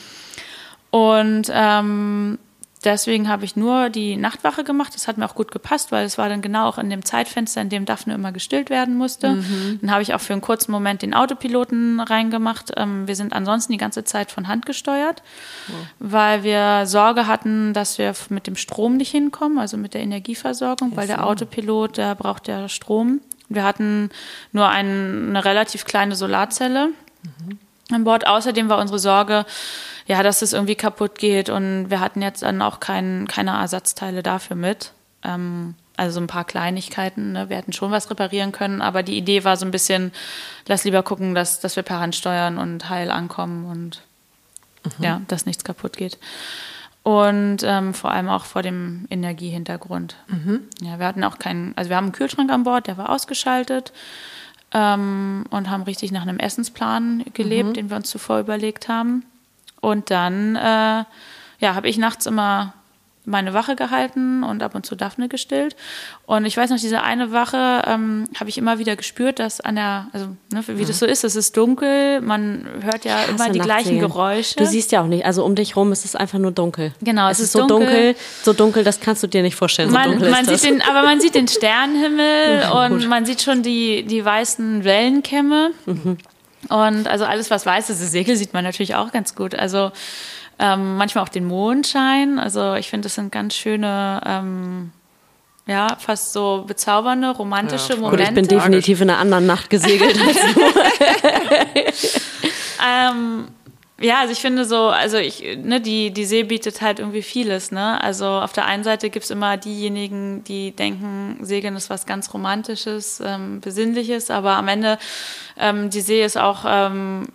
Und ähm, deswegen habe ich nur die Nachtwache gemacht. Das hat mir auch gut gepasst, weil es war dann genau auch in dem Zeitfenster, in dem Daphne immer gestillt werden musste. Mhm. Dann habe ich auch für einen kurzen Moment den Autopiloten reingemacht. Ähm, wir sind ansonsten die ganze Zeit von Hand gesteuert, oh. weil wir Sorge hatten, dass wir mit dem Strom nicht hinkommen, also mit der Energieversorgung, weil der Autopilot, der braucht ja Strom. Wir hatten nur ein, eine relativ kleine Solarzelle mhm. an Bord. Außerdem war unsere Sorge, ja, dass es irgendwie kaputt geht und wir hatten jetzt dann auch kein, keine Ersatzteile dafür mit. Ähm, also so ein paar Kleinigkeiten. Ne? Wir hätten schon was reparieren können, aber die Idee war so ein bisschen, lass lieber gucken, dass, dass wir per Hand steuern und heil ankommen und mhm. ja, dass nichts kaputt geht und ähm, vor allem auch vor dem Energiehintergrund. Mhm. Ja, wir hatten auch keinen, also wir haben einen Kühlschrank an Bord, der war ausgeschaltet ähm, und haben richtig nach einem Essensplan gelebt, mhm. den wir uns zuvor überlegt haben. Und dann, äh, ja, habe ich nachts immer meine Wache gehalten und ab und zu Daphne gestillt. Und ich weiß noch, diese eine Wache ähm, habe ich immer wieder gespürt, dass an der, also ne, wie ja. das so ist, es ist dunkel, man hört ja immer die gleichen Geräusche. Du siehst ja auch nicht, also um dich rum ist es einfach nur dunkel. Genau, es, es ist, so dunkel. dunkel. so dunkel, das kannst du dir nicht vorstellen. So man, man. Sieht den, aber man sieht den Sternenhimmel [laughs] und man sieht schon die, die weißen Wellenkämme. Mhm. Und also alles, was weiß ist, das Segel sieht man natürlich auch ganz gut. Also ähm, manchmal auch den Mondschein. Also ich finde, das sind ganz schöne, ähm, ja, fast so bezaubernde, romantische ja, Momente. Gut, ich bin definitiv in einer anderen Nacht gesegelt als du. [laughs] ähm, ja, also ich finde so, also ich, ne, die, die See bietet halt irgendwie vieles, ne? Also auf der einen Seite gibt's immer diejenigen, die denken, Segeln ist was ganz Romantisches, ähm, Besinnliches, aber am Ende, ähm, die See ist auch ähm,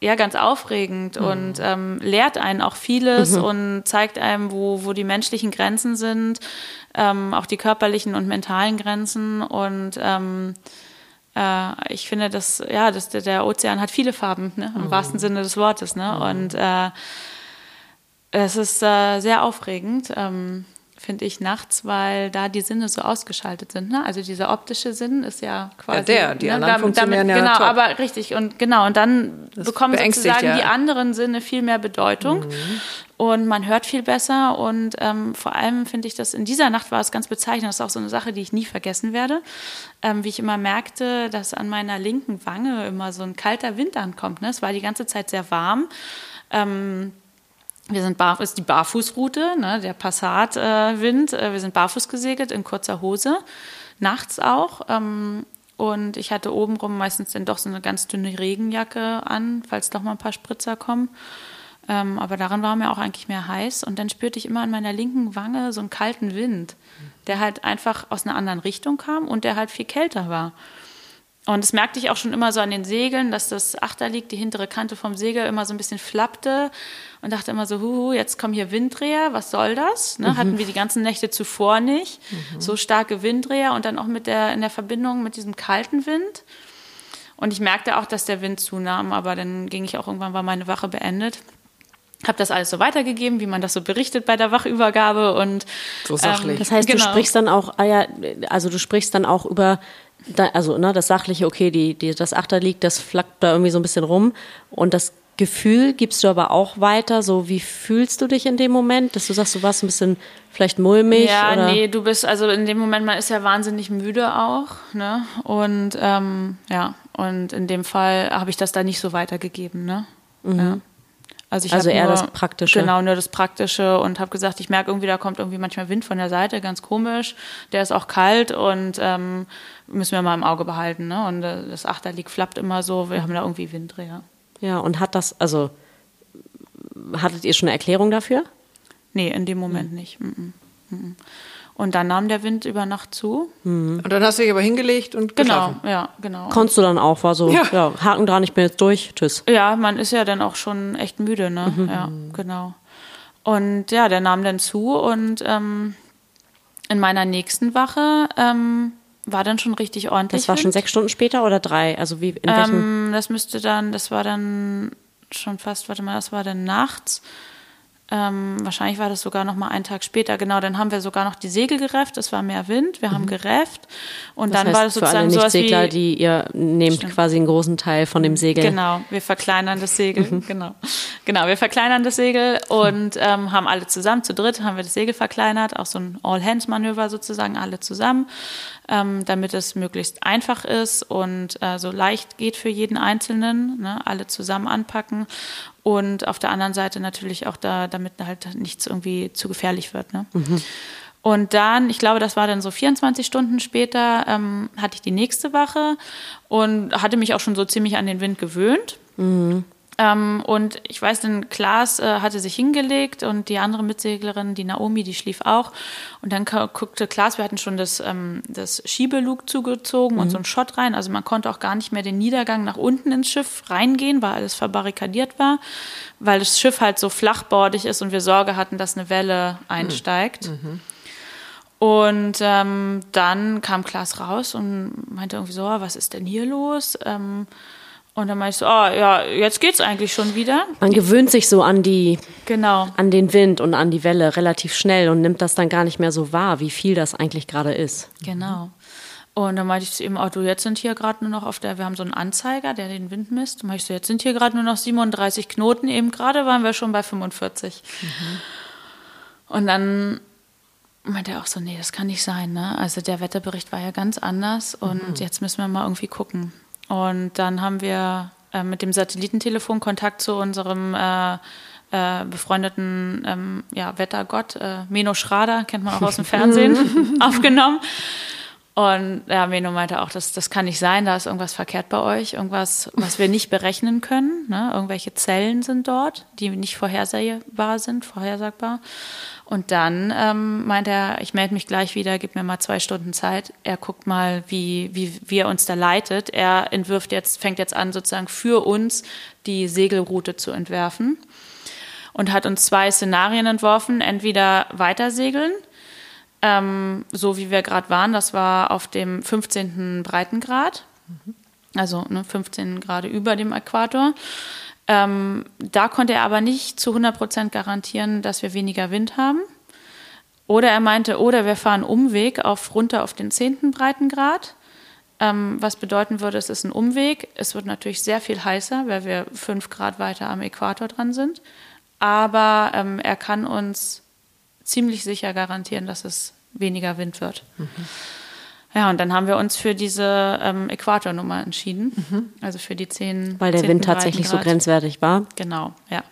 ja ganz aufregend mhm. und ähm, lehrt einen auch vieles mhm. und zeigt einem, wo, wo die menschlichen Grenzen sind, ähm, auch die körperlichen und mentalen Grenzen und ähm, äh, ich finde, dass ja, dass der, der Ozean hat viele Farben, ne? im mhm. wahrsten Sinne des Wortes, ne? Mhm. Und äh, Es ist äh, sehr aufregend. Ähm, finde ich, nachts, weil da die Sinne so ausgeschaltet sind. Ne? Also dieser optische Sinn ist ja quasi. Ja, der, die ne, anderen damit, funktionieren damit, ja Genau, top. aber richtig. Und genau, und dann das bekommen sozusagen ja. die anderen Sinne viel mehr Bedeutung. Mhm. Und man hört viel besser. Und ähm, vor allem finde ich das, in dieser Nacht war es ganz bezeichnend. Das ist auch so eine Sache, die ich nie vergessen werde. Ähm, wie ich immer merkte, dass an meiner linken Wange immer so ein kalter Wind ankommt. Ne? Es war die ganze Zeit sehr warm. Ähm, wir sind bar, ist die Barfußroute, ne, der Passatwind. Äh, wir sind barfuß gesegelt in kurzer Hose, nachts auch. Ähm, und ich hatte obenrum meistens dann doch so eine ganz dünne Regenjacke an, falls doch mal ein paar Spritzer kommen. Ähm, aber daran war mir auch eigentlich mehr heiß. Und dann spürte ich immer an meiner linken Wange so einen kalten Wind, der halt einfach aus einer anderen Richtung kam und der halt viel kälter war. Und das merkte ich auch schon immer so an den Segeln, dass das Achterlieg, die hintere Kante vom Segel immer so ein bisschen flappte und dachte immer so, huhu, jetzt kommen hier Winddreher, was soll das? Ne? Mhm. Hatten wir die ganzen Nächte zuvor nicht. Mhm. So starke Winddreher und dann auch mit der, in der Verbindung mit diesem kalten Wind. Und ich merkte auch, dass der Wind zunahm, aber dann ging ich auch irgendwann, war meine Wache beendet habe das alles so weitergegeben, wie man das so berichtet bei der Wachübergabe und so sachlich. Ähm, das heißt, genau. du sprichst dann auch, ah ja, also du sprichst dann auch über, also ne, das sachliche, okay, die, die, das Achterlieg, das flackt da irgendwie so ein bisschen rum und das Gefühl gibst du aber auch weiter, so wie fühlst du dich in dem Moment, dass du sagst, du warst ein bisschen vielleicht mulmig? Ja, oder? nee, du bist, also in dem Moment, man ist ja wahnsinnig müde auch, ne, und ähm, ja, und in dem Fall habe ich das da nicht so weitergegeben, ne, mhm. ja. Also, ich also eher nur, das Praktische. Genau, nur das Praktische und habe gesagt, ich merke irgendwie, da kommt irgendwie manchmal Wind von der Seite, ganz komisch. Der ist auch kalt und ähm, müssen wir mal im Auge behalten. Ne? Und äh, das Achterlieg flappt immer so, wir haben da irgendwie Winddreher. Ja, und hat das, also hattet ihr schon eine Erklärung dafür? Nee, in dem Moment mhm. nicht. Mhm. Mhm. Und dann nahm der Wind über Nacht zu. Mhm. Und dann hast du dich aber hingelegt und geschlafen. Genau, ja, genau. Konntest du dann auch, war so, ja. ja. Haken dran, ich bin jetzt durch, tschüss. Ja, man ist ja dann auch schon echt müde, ne? Mhm. Ja, genau. Und ja, der nahm dann zu und ähm, in meiner nächsten Wache ähm, war dann schon richtig ordentlich. Das war schon sechs Stunden später oder drei? Also wie in welchem? Ähm, das müsste dann, das war dann schon fast, warte mal, das war dann nachts. Ähm, wahrscheinlich war das sogar noch mal einen Tag später. Genau, dann haben wir sogar noch die Segel gerefft. Es war mehr Wind. Wir mhm. haben gerefft und das dann heißt, war das sozusagen so wie die ihr nehmt stimmt. quasi einen großen Teil von dem Segel. Genau, wir verkleinern das Segel. Mhm. Genau, genau, wir verkleinern das Segel und ähm, haben alle zusammen zu dritt haben wir das Segel verkleinert, auch so ein All-Hands-Manöver sozusagen alle zusammen, ähm, damit es möglichst einfach ist und äh, so leicht geht für jeden Einzelnen. Ne? Alle zusammen anpacken und auf der anderen Seite natürlich auch da, damit halt nichts irgendwie zu gefährlich wird. Ne? Mhm. Und dann, ich glaube, das war dann so 24 Stunden später, ähm, hatte ich die nächste Wache und hatte mich auch schon so ziemlich an den Wind gewöhnt. Mhm. Ähm, und ich weiß, denn Klaas äh, hatte sich hingelegt und die andere Mitseglerin, die Naomi, die schlief auch. Und dann guckte Klaas, wir hatten schon das, ähm, das Schiebelug zugezogen mhm. und so ein Schott rein. Also man konnte auch gar nicht mehr den Niedergang nach unten ins Schiff reingehen, weil alles verbarrikadiert war, weil das Schiff halt so flachbordig ist und wir Sorge hatten, dass eine Welle einsteigt. Mhm. mhm. Und ähm, dann kam Klaas raus und meinte irgendwie so, was ist denn hier los? Ähm, und dann meinte ich so, ah, ja, jetzt geht's eigentlich schon wieder. Man gewöhnt sich so an die, genau. an den Wind und an die Welle relativ schnell und nimmt das dann gar nicht mehr so wahr, wie viel das eigentlich gerade ist. Genau. Und dann meinte ich zu ihm, oh, du, jetzt sind hier gerade nur noch auf der, wir haben so einen Anzeiger, der den Wind misst. Und meinte ich so, jetzt sind hier gerade nur noch 37 Knoten, eben gerade waren wir schon bei 45. Mhm. Und dann meinte er auch so, nee, das kann nicht sein, ne? Also der Wetterbericht war ja ganz anders und mhm. jetzt müssen wir mal irgendwie gucken. Und dann haben wir äh, mit dem Satellitentelefon Kontakt zu unserem äh, äh, befreundeten ähm, ja, Wettergott, äh, Meno Schrader, kennt man auch aus dem Fernsehen, [laughs] aufgenommen. Und ja, Meno meinte auch, das, das kann nicht sein, da ist irgendwas verkehrt bei euch, irgendwas, was wir nicht berechnen können. Ne? Irgendwelche Zellen sind dort, die nicht vorhersehbar sind, vorhersagbar. Und dann ähm, meint er, ich melde mich gleich wieder, gib mir mal zwei Stunden Zeit. Er guckt mal, wie, wie, wie er uns da leitet. Er entwirft jetzt, fängt jetzt an, sozusagen für uns die Segelroute zu entwerfen und hat uns zwei Szenarien entworfen. Entweder weiter segeln, ähm, so wie wir gerade waren, das war auf dem 15. Breitengrad, also ne, 15 Grad über dem Äquator. Ähm, da konnte er aber nicht zu 100 Prozent garantieren, dass wir weniger Wind haben. Oder er meinte, oder wir fahren Umweg auf runter auf den 10. Breitengrad. Ähm, was bedeuten würde, es ist ein Umweg. Es wird natürlich sehr viel heißer, weil wir fünf Grad weiter am Äquator dran sind. Aber ähm, er kann uns ziemlich sicher garantieren, dass es weniger Wind wird. Mhm. Ja, und dann haben wir uns für diese ähm, Äquatornummer entschieden. Mhm. Also für die 10. Weil der Wind tatsächlich so grenzwertig war. Genau, ja.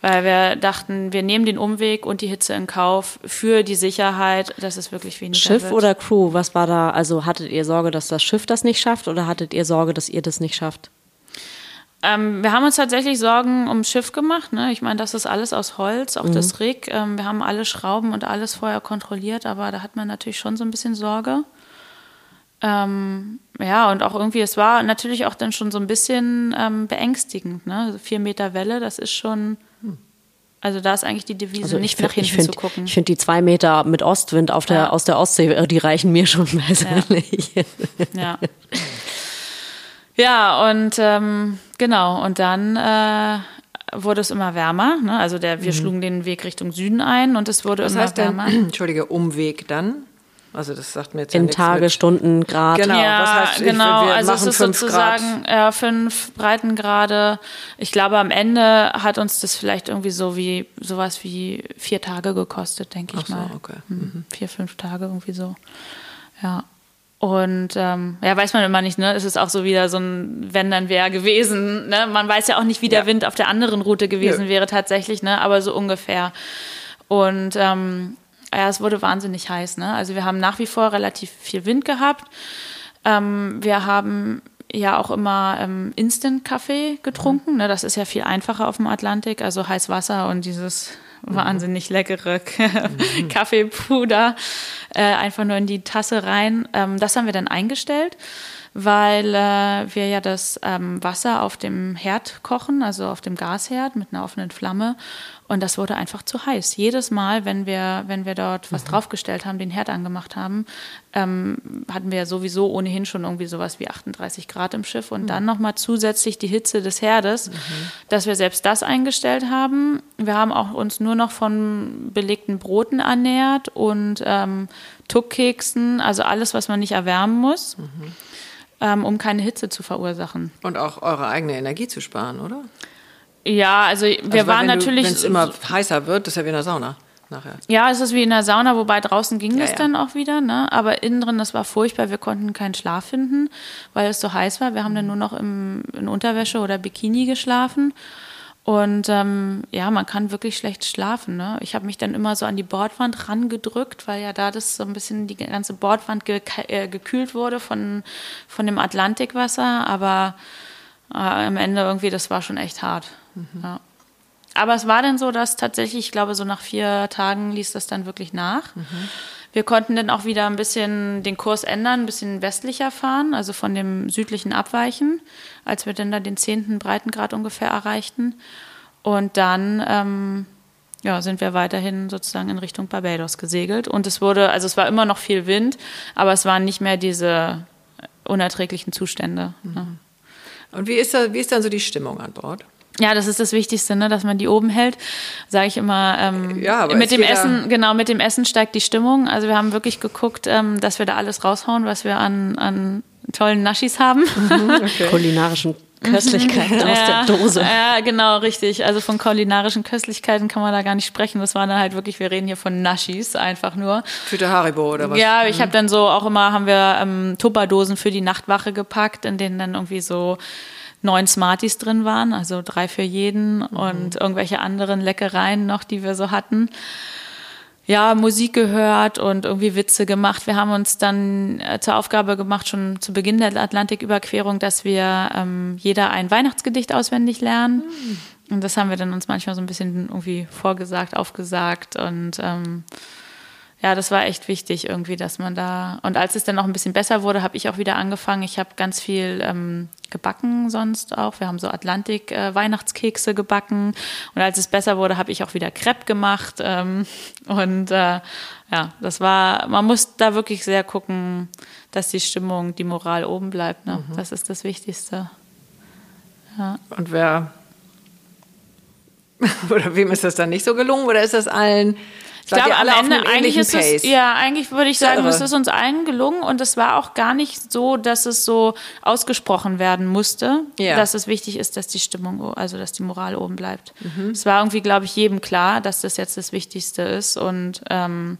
Weil wir dachten, wir nehmen den Umweg und die Hitze in Kauf für die Sicherheit, dass es wirklich weniger Schiff wird. oder Crew, was war da? Also hattet ihr Sorge, dass das Schiff das nicht schafft oder hattet ihr Sorge, dass ihr das nicht schafft? Ähm, wir haben uns tatsächlich Sorgen ums Schiff gemacht. Ne? Ich meine, das ist alles aus Holz, auch mhm. das Rig. Ähm, wir haben alle Schrauben und alles vorher kontrolliert, aber da hat man natürlich schon so ein bisschen Sorge. Ähm, ja, und auch irgendwie, es war natürlich auch dann schon so ein bisschen ähm, beängstigend. Ne? Also vier Meter Welle, das ist schon. Also da ist eigentlich die Devise, also nicht nach hinten find, zu gucken. Ich finde die zwei Meter mit Ostwind auf der, ja. aus der Ostsee, äh, die reichen mir schon persönlich. Ja. ja. [laughs] ja und ähm, genau, und dann äh, wurde es immer wärmer. Ne? Also der, wir mhm. schlugen den Weg Richtung Süden ein und es wurde Was immer heißt wärmer. Denn, [clears throat] Entschuldige, Umweg dann? Also das sagt mir jetzt in ja Tage, mit. Stunden, Grad. Genau, ja, was heißt, genau. Ich, also es ist sozusagen ja, fünf Breitengrade. Ich glaube, am Ende hat uns das vielleicht irgendwie so wie sowas wie vier Tage gekostet, denke ich Ach so, mal. Okay. Hm, mhm. Vier, fünf Tage irgendwie so. Ja. Und ähm, ja, weiß man immer nicht, ne? Es ist auch so wieder so ein Wenn dann wäre gewesen. Ne? Man weiß ja auch nicht, wie der Wind auf der anderen Route gewesen Nö. wäre tatsächlich, ne? Aber so ungefähr. Und ähm, ja, es wurde wahnsinnig heiß. Ne? Also wir haben nach wie vor relativ viel Wind gehabt. Ähm, wir haben ja auch immer ähm, Instant-Kaffee getrunken. Ne? Das ist ja viel einfacher auf dem Atlantik. Also heiß Wasser und dieses mhm. Wahnsinnig leckere mhm. Kaffeepuder äh, einfach nur in die Tasse rein. Ähm, das haben wir dann eingestellt weil äh, wir ja das ähm, Wasser auf dem Herd kochen, also auf dem Gasherd mit einer offenen Flamme. Und das wurde einfach zu heiß. Jedes Mal, wenn wir, wenn wir dort was mhm. draufgestellt haben, den Herd angemacht haben, ähm, hatten wir sowieso ohnehin schon irgendwie sowas wie 38 Grad im Schiff. Und mhm. dann nochmal zusätzlich die Hitze des Herdes, mhm. dass wir selbst das eingestellt haben. Wir haben auch uns nur noch von belegten Broten ernährt und ähm, Tuckkeksen, also alles, was man nicht erwärmen muss. Mhm ähm, um keine Hitze zu verursachen. Und auch eure eigene Energie zu sparen, oder? Ja, also wir also, waren natürlich. Wenn es immer heißer wird, das ist ja wie in der Sauna. Nachher. Ja, es ist wie in der Sauna, wobei draußen ging ja, es ja. dann auch wieder, ne? Aber innen drin, das war furchtbar. Wir konnten keinen Schlaf finden, weil es so heiß war. Wir haben dann nur noch im, in Unterwäsche oder Bikini geschlafen. Und ähm, ja, man kann wirklich schlecht schlafen. Ne? Ich habe mich dann immer so an die Bordwand rangedrückt, weil ja da das so ein bisschen die ganze Bordwand ge äh, gekühlt wurde von, von dem Atlantikwasser. Aber äh, am Ende irgendwie, das war schon echt hart. Mhm. Ja. Aber es war dann so, dass tatsächlich, ich glaube, so nach vier Tagen ließ das dann wirklich nach. Mhm. Wir konnten dann auch wieder ein bisschen den Kurs ändern, ein bisschen westlicher fahren, also von dem südlichen abweichen, als wir dann da den zehnten Breitengrad ungefähr erreichten. Und dann ähm, ja, sind wir weiterhin sozusagen in Richtung Barbados gesegelt. Und es wurde, also es war immer noch viel Wind, aber es waren nicht mehr diese unerträglichen Zustände. Mhm. Ne? Und wie ist, da, wie ist dann so die Stimmung an Bord? Ja, das ist das Wichtigste, ne, dass man die oben hält. Sage ich immer. Ähm, ja, aber mit dem Essen, genau, mit dem Essen steigt die Stimmung. Also wir haben wirklich geguckt, ähm, dass wir da alles raushauen, was wir an, an tollen Naschis haben. Mhm, okay. [laughs] Kulinarischen Köstlichkeiten mhm. aus ja, der Dose. Ja, genau, richtig. Also von kulinarischen Köstlichkeiten kann man da gar nicht sprechen. Das waren dann halt wirklich, wir reden hier von Naschis einfach nur. Tüte Haribo oder was? Ja, ich mhm. habe dann so auch immer, haben wir ähm, Tupperdosen für die Nachtwache gepackt, in denen dann irgendwie so neun Smarties drin waren, also drei für jeden mhm. und irgendwelche anderen Leckereien noch, die wir so hatten. Ja, Musik gehört und irgendwie Witze gemacht. Wir haben uns dann äh, zur Aufgabe gemacht, schon zu Beginn der Atlantiküberquerung, dass wir ähm, jeder ein Weihnachtsgedicht auswendig lernen. Mhm. Und das haben wir dann uns manchmal so ein bisschen irgendwie vorgesagt, aufgesagt und ähm, ja, das war echt wichtig irgendwie, dass man da. Und als es dann noch ein bisschen besser wurde, habe ich auch wieder angefangen. Ich habe ganz viel ähm, gebacken sonst auch. Wir haben so Atlantik-Weihnachtskekse äh, gebacken. Und als es besser wurde, habe ich auch wieder Crepe gemacht. Ähm, [laughs] und äh, ja, das war, man muss da wirklich sehr gucken, dass die Stimmung, die Moral oben bleibt. Ne? Mhm. Das ist das Wichtigste. Ja. Und wer [laughs] oder wem ist das dann nicht so gelungen? Oder ist das allen ich glaube, am Ende, eigentlich ist es, ja, eigentlich würde ich sagen, es ist uns allen gelungen und es war auch gar nicht so, dass es so ausgesprochen werden musste, ja. dass es wichtig ist, dass die Stimmung, also dass die Moral oben bleibt. Mhm. Es war irgendwie, glaube ich, jedem klar, dass das jetzt das Wichtigste ist und ähm,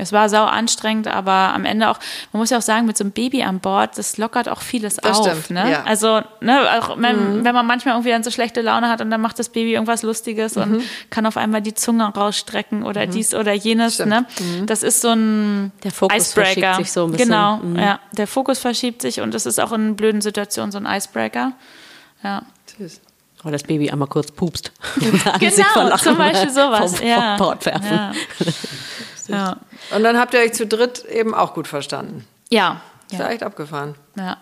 es war sau anstrengend, aber am Ende auch, man muss ja auch sagen, mit so einem Baby an Bord, das lockert auch vieles das auf. Stimmt, ne? Ja. Also, ne, auch wenn, mhm. wenn man manchmal irgendwie dann so schlechte Laune hat und dann macht das Baby irgendwas Lustiges mhm. und kann auf einmal die Zunge rausstrecken oder mhm. dies oder jenes. Ne? Mhm. Das ist so ein der Fokus Icebreaker. verschiebt sich so ein bisschen. Genau, mhm. ja. Der Fokus verschiebt sich und das ist auch in blöden Situationen so ein Icebreaker. Ja. Tschüss. Oder das Baby einmal kurz pupst. [laughs] genau, zum Beispiel sowas. Vom, ja. Bord werfen. Ja. [laughs] ja. Und dann habt ihr euch zu dritt eben auch gut verstanden. Ja. Ist ja echt abgefahren. Ja.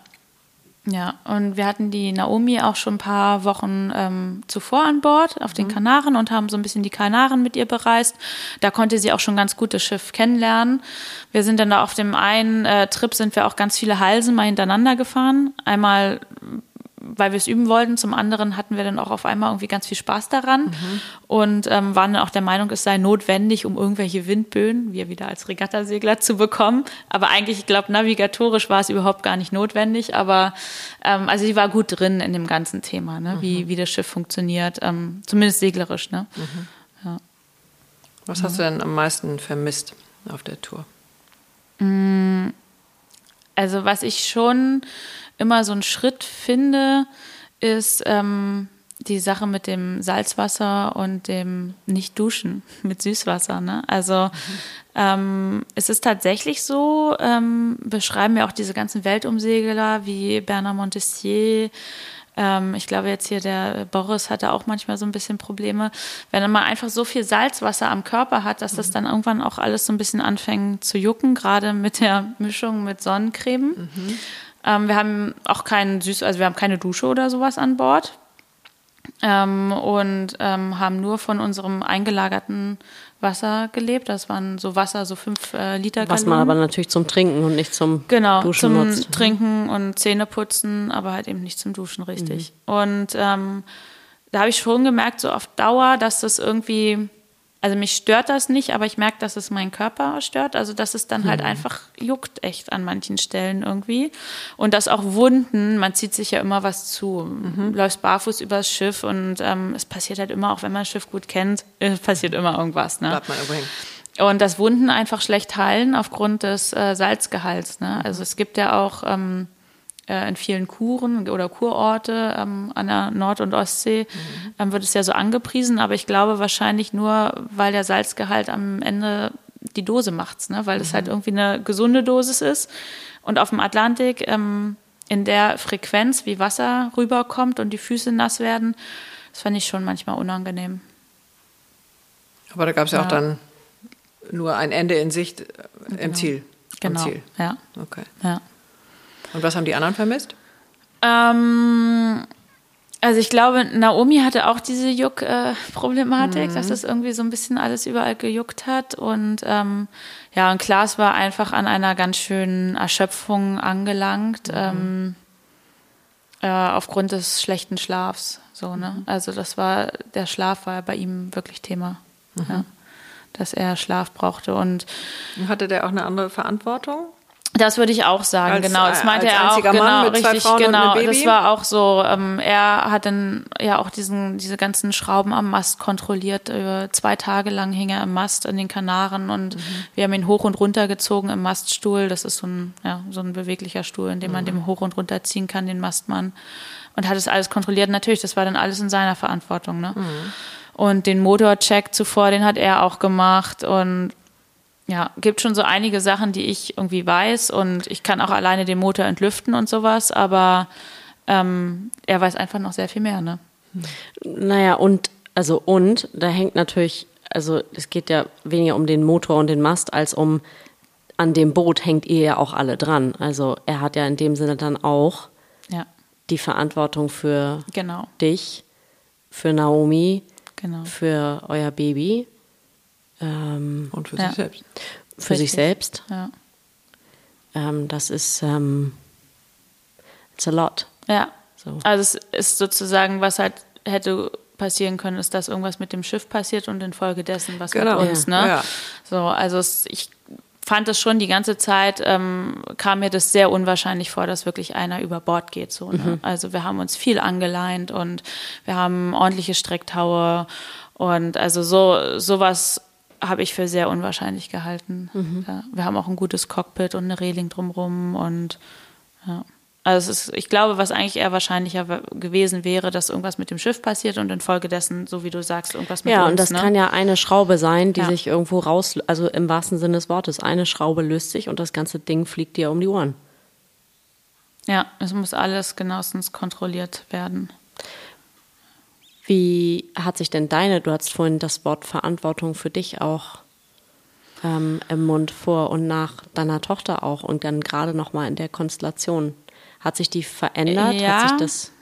Ja, und wir hatten die Naomi auch schon ein paar Wochen ähm, zuvor an Bord auf den mhm. Kanaren und haben so ein bisschen die Kanaren mit ihr bereist. Da konnte sie auch schon ganz gut das Schiff kennenlernen. Wir sind dann da auf dem einen äh, Trip sind wir auch ganz viele Halsen mal hintereinander gefahren. Einmal weil wir es üben wollten. Zum anderen hatten wir dann auch auf einmal irgendwie ganz viel Spaß daran mhm. und ähm, waren dann auch der Meinung, es sei notwendig, um irgendwelche Windböen, wir wieder als Regattasegler zu bekommen. Aber eigentlich, ich glaube, navigatorisch war es überhaupt gar nicht notwendig. Aber ähm, also sie war gut drin in dem ganzen Thema, ne? Mhm. wie, wie das Schiff funktioniert, ähm, zumindest seglerisch. Ne? Mhm. Ja. Was hast du denn am meisten vermisst auf der Tour? Mm, also was ich schon immer so einen Schritt finde, ist ähm, die Sache mit dem Salzwasser und dem Nicht-Duschen [laughs] mit Süßwasser. Ne? Also mhm. ähm, es ist tatsächlich so, ähm, beschreiben ja auch diese ganzen Weltumsegler wie Bernard Montessier, ähm, ich glaube jetzt hier der Boris hatte auch manchmal so ein bisschen Probleme, wenn man einfach so viel Salzwasser am Körper hat, dass das mhm. dann irgendwann auch alles so ein bisschen anfängt zu jucken, gerade mit der Mischung mit Sonnencreme. Mhm. Ähm, wir haben auch keinen süß, also wir haben keine Dusche oder sowas an Bord. Ähm, und ähm, haben nur von unserem eingelagerten Wasser gelebt. Das waren so Wasser, so fünf äh, Liter Was man aber natürlich zum Trinken und nicht zum genau, Duschen zum nutzt. Trinken und Zähneputzen, aber halt eben nicht zum Duschen richtig. Mhm. Und ähm, da habe ich schon gemerkt, so auf Dauer, dass das irgendwie also mich stört das nicht, aber ich merke, dass es meinen Körper stört. Also dass es dann halt mhm. einfach juckt echt an manchen Stellen irgendwie. Und dass auch Wunden, man zieht sich ja immer was zu. Mhm. Läufst barfuß übers Schiff und ähm, es passiert halt immer, auch wenn man das Schiff gut kennt, [laughs] äh, passiert immer irgendwas. Ne? Bleibt mal übrigens. Und dass Wunden einfach schlecht heilen aufgrund des äh, Salzgehalts. Ne? Also es gibt ja auch ähm, äh, in vielen Kuren oder Kurorte ähm, an der Nord- und Ostsee mhm. ähm, wird es ja so angepriesen, aber ich glaube wahrscheinlich nur, weil der Salzgehalt am Ende die Dose macht's, ne? weil es halt mhm. irgendwie eine gesunde Dosis ist. Und auf dem Atlantik ähm, in der Frequenz, wie Wasser rüberkommt und die Füße nass werden, das fand ich schon manchmal unangenehm. Aber da gab es ja. ja. auch dann nur ein Ende in Sicht äh, genau. im Ziel. Genau. Ziel. Ja. Okay. Ja. Und was haben die anderen vermisst? Ähm, also ich glaube, Naomi hatte auch diese Juck-Problematik, mhm. dass es irgendwie so ein bisschen alles überall gejuckt hat. Und ähm, ja, und Klaas war einfach an einer ganz schönen Erschöpfung angelangt, mhm. ähm, äh, aufgrund des schlechten Schlafs. So, ne? Mhm. Also das war, der Schlaf war bei ihm wirklich Thema. Mhm. Ja, dass er Schlaf brauchte. Und hatte der auch eine andere Verantwortung? Das würde ich auch sagen, als, genau. Das meinte er auch, genau, richtig, genau. Das war auch so. Ähm, er hat dann ja auch diesen, diese ganzen Schrauben am Mast kontrolliert. Über zwei Tage lang hing er im Mast in den Kanaren und mhm. wir haben ihn hoch und runter gezogen im Maststuhl. Das ist so ein, ja, so ein beweglicher Stuhl, in dem man mhm. den hoch und runter ziehen kann, den Mastmann. Und hat es alles kontrolliert. Natürlich, das war dann alles in seiner Verantwortung, ne? Mhm. Und den Motorcheck zuvor, den hat er auch gemacht und ja, gibt schon so einige Sachen, die ich irgendwie weiß und ich kann auch alleine den Motor entlüften und sowas, aber ähm, er weiß einfach noch sehr viel mehr, ne? Naja, und, also und, da hängt natürlich, also es geht ja weniger um den Motor und den Mast, als um, an dem Boot hängt ihr ja auch alle dran. Also er hat ja in dem Sinne dann auch ja. die Verantwortung für genau. dich, für Naomi, genau. für euer Baby. Ähm, und für ja. sich selbst. Für Richtig. sich selbst. Ja. Ähm, das ist ähm, it's a lot. Ja. So. Also es ist sozusagen, was halt hätte passieren können, ist, dass irgendwas mit dem Schiff passiert und infolgedessen was genau. mit uns. Ne? Ja. So, also es, ich fand es schon die ganze Zeit, ähm, kam mir das sehr unwahrscheinlich vor, dass wirklich einer über Bord geht. So, ne? mhm. Also wir haben uns viel angeleint und wir haben ordentliche Strecktaue und also so sowas habe ich für sehr unwahrscheinlich gehalten. Mhm. Ja, wir haben auch ein gutes Cockpit und eine Reling drumrum und ja. Also ist, ich glaube, was eigentlich eher wahrscheinlicher gewesen wäre, dass irgendwas mit dem Schiff passiert und infolgedessen, so wie du sagst, irgendwas mit ja, uns. Ja, und das ne? kann ja eine Schraube sein, die ja. sich irgendwo raus, also im wahrsten Sinne des Wortes, eine Schraube löst sich und das ganze Ding fliegt dir um die Ohren. Ja, es muss alles genauestens kontrolliert werden. Wie hat sich denn deine, du hast vorhin das Wort Verantwortung für dich auch ähm, im Mund vor und nach deiner Tochter auch und dann gerade nochmal in der Konstellation hat sich die verändert? Ja, hat sich das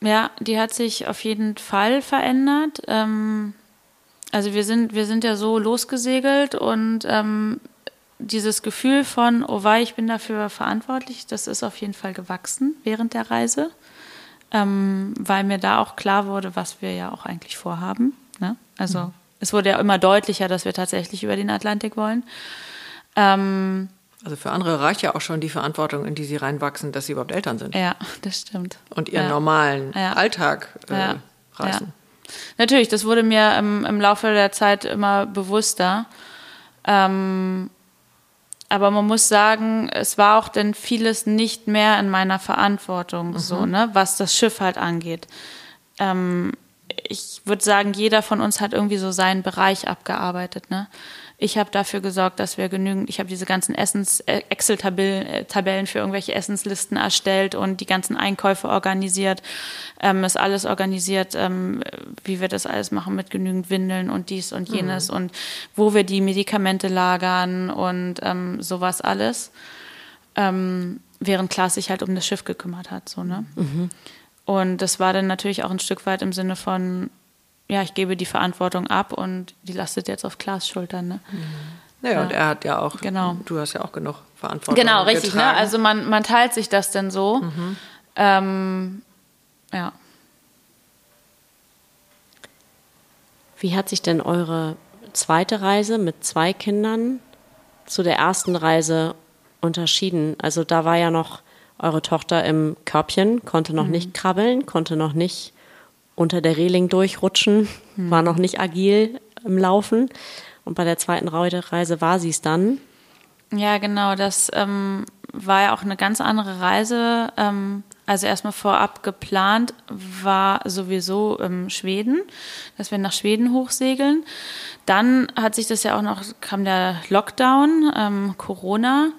ja, die hat sich auf jeden Fall verändert. Ähm, also wir sind, wir sind ja so losgesegelt und ähm, dieses Gefühl von, oh wei, ich bin dafür verantwortlich, das ist auf jeden Fall gewachsen während der Reise, ähm, weil mir da auch klar wurde, was wir ja auch eigentlich vorhaben. Ne? Also mhm. es wurde ja immer deutlicher, dass wir tatsächlich über den Atlantik wollen. Ähm, also für andere reicht ja auch schon die Verantwortung, in die sie reinwachsen, dass sie überhaupt Eltern sind. Ja, das stimmt. Und ihren ja. normalen ja. Alltag äh, ja. reißen. Natürlich, das wurde mir im, im, Laufe der Zeit immer bewusster. Ähm, aber man muss sagen, es war auch denn vieles nicht mehr in meiner Verantwortung, mhm. so, ne, was das Schiff halt angeht. Ähm, ich würde sagen, jeder von uns hat irgendwie so seinen Bereich abgearbeitet, ne? Ich habe dafür gesorgt, dass wir genügend, ich habe diese ganzen Essens, äh, Excel-Tabellen äh, für irgendwelche Essenslisten erstellt und die ganzen Einkäufe organisiert, ähm, ist alles organisiert, ähm, wie wir das alles machen mit genügend Windeln und dies und jenes mhm. und wo wir die Medikamente lagern und ähm, sowas alles. Ähm, während Klaas sich halt um das Schiff gekümmert hat, so, ne? Mhm. Und das war dann natürlich auch ein Stück weit im Sinne von, ja, ich gebe die Verantwortung ab und die lastet jetzt auf Klaas Schultern. Ne? Mhm. Naja, ja. und er hat ja auch, genau. du hast ja auch genug Verantwortung. Genau, richtig. Ne? Also man, man teilt sich das denn so. Mhm. Ähm, ja. Wie hat sich denn eure zweite Reise mit zwei Kindern zu der ersten Reise unterschieden? Also da war ja noch eure Tochter im Körbchen, konnte noch mhm. nicht krabbeln, konnte noch nicht unter der Reling durchrutschen, hm. war noch nicht agil im Laufen. Und bei der zweiten Reise war sie es dann. Ja, genau. Das ähm, war ja auch eine ganz andere Reise. Ähm, also erstmal vorab geplant war sowieso ähm, Schweden, dass wir nach Schweden hochsegeln. Dann hat sich das ja auch noch, kam der Lockdown, ähm, Corona.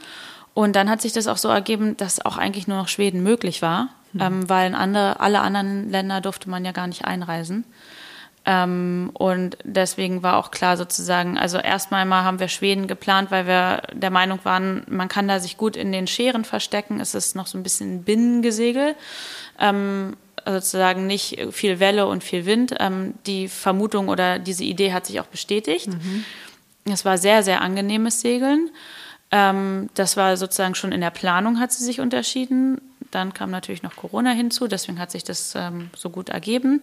Und dann hat sich das auch so ergeben, dass auch eigentlich nur noch Schweden möglich war mhm. ähm, weil in andere, alle anderen Länder durfte man ja gar nicht einreisen. Ähm, und deswegen war auch klar sozusagen, also erstmal mal haben wir Schweden geplant, weil wir der Meinung waren, man kann da sich gut in den Scheren verstecken. Es ist noch so ein bisschen Binnengesegel. Ähm, sozusagen nicht viel Welle und viel Wind. Ähm, die Vermutung oder diese Idee hat sich auch bestätigt. Mhm. Es war sehr, sehr angenehmes Segeln. Ähm, das war sozusagen schon in der Planung hat sie sich unterschieden. Dann kam natürlich noch Corona hinzu, deswegen hat sich das ähm, so gut ergeben.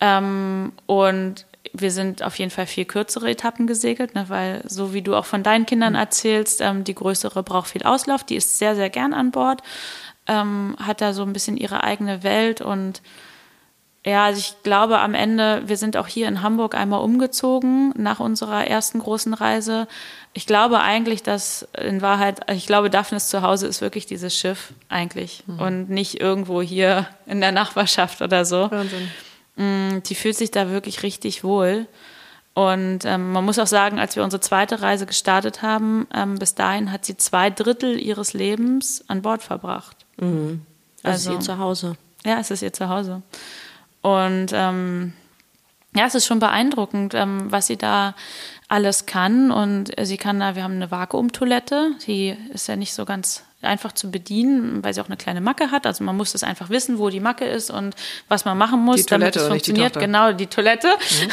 Ähm, und wir sind auf jeden Fall viel kürzere Etappen gesegelt, ne, weil so wie du auch von deinen Kindern mhm. erzählst, ähm, die größere braucht viel Auslauf, die ist sehr, sehr gern an Bord, ähm, hat da so ein bisschen ihre eigene Welt und ja, also ich glaube am Ende, wir sind auch hier in Hamburg einmal umgezogen nach unserer ersten großen Reise. Ich glaube eigentlich, dass in Wahrheit, ich glaube, Daphnes Zuhause ist wirklich dieses Schiff eigentlich mhm. und nicht irgendwo hier in der Nachbarschaft oder so. Wahnsinn. Mm, die fühlt sich da wirklich richtig wohl. Und ähm, man muss auch sagen, als wir unsere zweite Reise gestartet haben, ähm, bis dahin hat sie zwei Drittel ihres Lebens an Bord verbracht. Mhm. Also, also ihr Zuhause. Ja, es ist ihr Zuhause. Und ähm, ja, es ist schon beeindruckend, ähm, was sie da alles kann. Und sie kann da, wir haben eine Vakuumtoilette, die ist ja nicht so ganz einfach zu bedienen, weil sie auch eine kleine Macke hat. Also man muss es einfach wissen, wo die Macke ist und was man machen muss, die damit es funktioniert. Die genau, die Toilette. Mhm.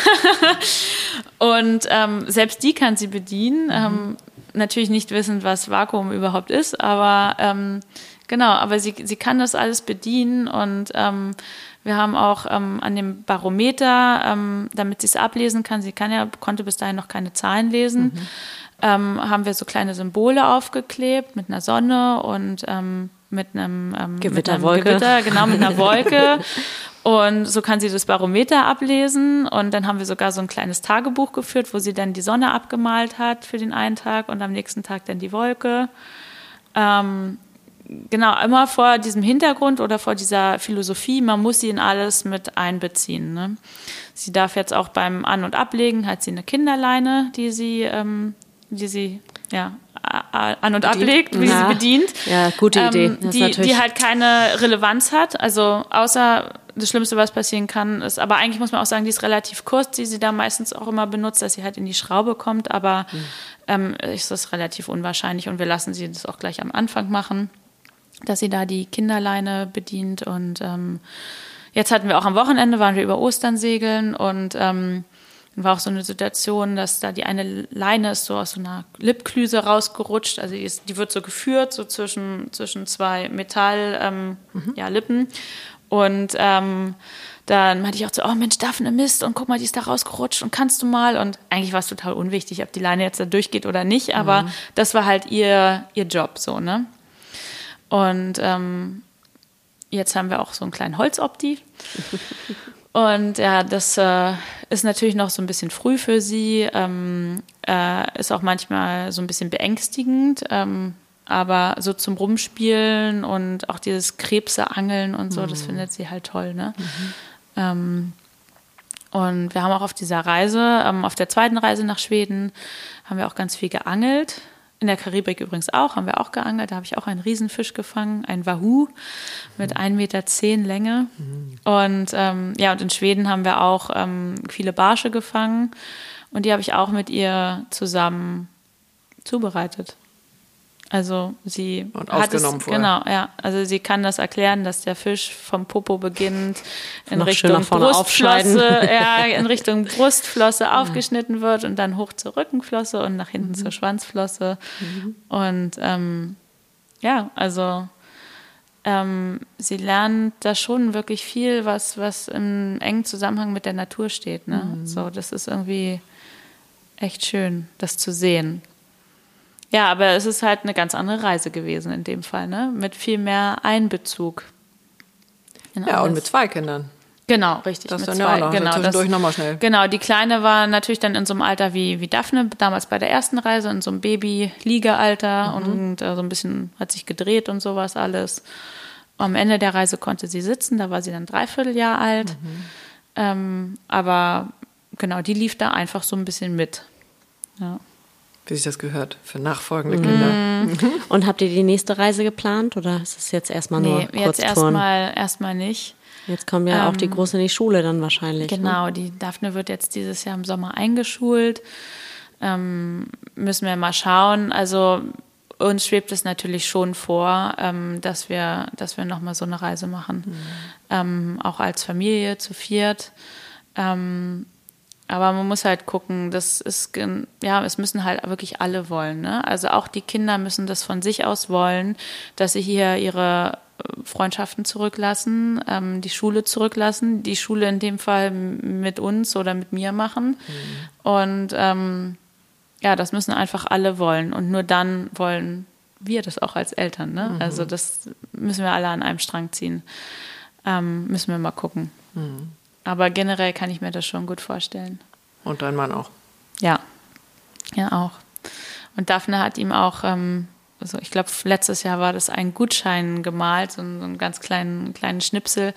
[laughs] und ähm, selbst die kann sie bedienen. Mhm. Ähm, natürlich nicht wissend, was Vakuum überhaupt ist, aber ähm, genau, aber sie, sie kann das alles bedienen und ähm, wir haben auch ähm, an dem Barometer, ähm, damit sie es ablesen kann, sie kann ja, konnte bis dahin noch keine Zahlen lesen, mhm. ähm, haben wir so kleine Symbole aufgeklebt mit einer Sonne und ähm, mit einem, ähm, Gewitterwolke. Mit einem Gewitter, genau, mit einer Wolke. [laughs] Und so kann sie das Barometer ablesen. Und dann haben wir sogar so ein kleines Tagebuch geführt, wo sie dann die Sonne abgemalt hat für den einen Tag und am nächsten Tag dann die Wolke. Ähm, genau, immer vor diesem Hintergrund oder vor dieser Philosophie, man muss sie in alles mit einbeziehen. Ne? Sie darf jetzt auch beim An- und Ablegen, hat sie eine Kinderleine, die sie, ähm, die sie ja, an- und bedient. ablegt, wie ja. sie bedient. Ja, gute ähm, Idee. die, die halt keine Relevanz hat. Also außer das Schlimmste, was passieren kann, ist, aber eigentlich muss man auch sagen, die ist relativ kurz, die sie da meistens auch immer benutzt, dass sie halt in die Schraube kommt, aber mhm. ähm, ist das relativ unwahrscheinlich und wir lassen sie das auch gleich am Anfang machen, dass sie da die Kinderleine bedient und ähm, jetzt hatten wir auch am Wochenende, waren wir über Ostern segeln und ähm, dann war auch so eine Situation, dass da die eine Leine ist so aus so einer Lippklüse rausgerutscht. Also die, ist, die wird so geführt, so zwischen, zwischen zwei Metall, ähm, mhm. ja, Lippen. Und ähm, dann meinte ich auch so, oh Mensch, Daphne Mist und guck mal, die ist da rausgerutscht und kannst du mal? Und eigentlich war es total unwichtig, ob die Leine jetzt da durchgeht oder nicht, aber mhm. das war halt ihr, ihr Job so, ne? Und ähm, jetzt haben wir auch so einen kleinen Holzopti. [laughs] Und ja, das äh, ist natürlich noch so ein bisschen früh für sie, ähm, äh, ist auch manchmal so ein bisschen beängstigend, ähm, aber so zum Rumspielen und auch dieses Krebseangeln und so, mhm. das findet sie halt toll. Ne? Mhm. Ähm, und wir haben auch auf dieser Reise, ähm, auf der zweiten Reise nach Schweden, haben wir auch ganz viel geangelt. In der Karibik übrigens auch, haben wir auch geangelt. Da habe ich auch einen Riesenfisch gefangen, ein Wahoo mit 1,10 Meter Länge. Und ähm, ja, und in Schweden haben wir auch ähm, viele Barsche gefangen. Und die habe ich auch mit ihr zusammen zubereitet. Also sie und hat es, vorher. genau, ja. Also sie kann das erklären, dass der Fisch vom Popo beginnt in Richtung Brustflosse, [laughs] ja, in Richtung Brustflosse aufgeschnitten wird und dann hoch zur Rückenflosse und nach hinten mhm. zur Schwanzflosse. Mhm. Und ähm, ja, also ähm, sie lernt da schon wirklich viel, was, was im engen Zusammenhang mit der Natur steht. Ne? Mhm. So, das ist irgendwie echt schön, das zu sehen. Ja, aber es ist halt eine ganz andere Reise gewesen in dem Fall, ne? Mit viel mehr Einbezug. ja, alles. und mit zwei Kindern. Genau, richtig. Das mit dann zwei. ja auch noch. Genau, zwischendurch nochmal schnell. Genau, die Kleine war natürlich dann in so einem Alter wie, wie Daphne, damals bei der ersten Reise, in so einem Baby-Liegealter mhm. und äh, so ein bisschen hat sich gedreht und sowas alles. Am Ende der Reise konnte sie sitzen, da war sie dann dreiviertel Jahr alt. Mhm. Ähm, aber genau, die lief da einfach so ein bisschen mit. Ja wie sich das gehört, für nachfolgende mhm. Kinder. [laughs] Und habt ihr die nächste Reise geplant oder ist es jetzt erstmal nur nee, kurz jetzt erstmal erstmal nicht. Jetzt kommen ja ähm, auch die ähm, Große in die Schule dann wahrscheinlich. Ne? Genau, ne? die Daphne wird jetzt dieses Jahr im Sommer eingeschult. Ähm, müssen wir mal schauen. Also uns schwebt es natürlich schon vor, ähm, dass wir, dass wir nochmal so eine Reise machen. Mhm. Ähm, auch als Familie zu viert. Ähm, aber man muss halt gucken, das ist, ja, es müssen halt wirklich alle wollen. Ne? Also auch die Kinder müssen das von sich aus wollen, dass sie hier ihre äh, Freundschaften zurücklassen, ähm, die Schule zurücklassen, die Schule in dem Fall mit uns oder mit mir machen. Mhm. Und ähm, ja, das müssen einfach alle wollen. Und nur dann wollen wir das auch als Eltern. Ne? Mhm. Also das müssen wir alle an einem Strang ziehen. Ähm, müssen wir mal gucken. Mhm. Aber generell kann ich mir das schon gut vorstellen. Und dein Mann auch? Ja, ja auch. Und Daphne hat ihm auch, ähm, also ich glaube, letztes Jahr war das ein Gutschein gemalt, so, einen, so einen ganz kleinen, kleinen Schnipsel.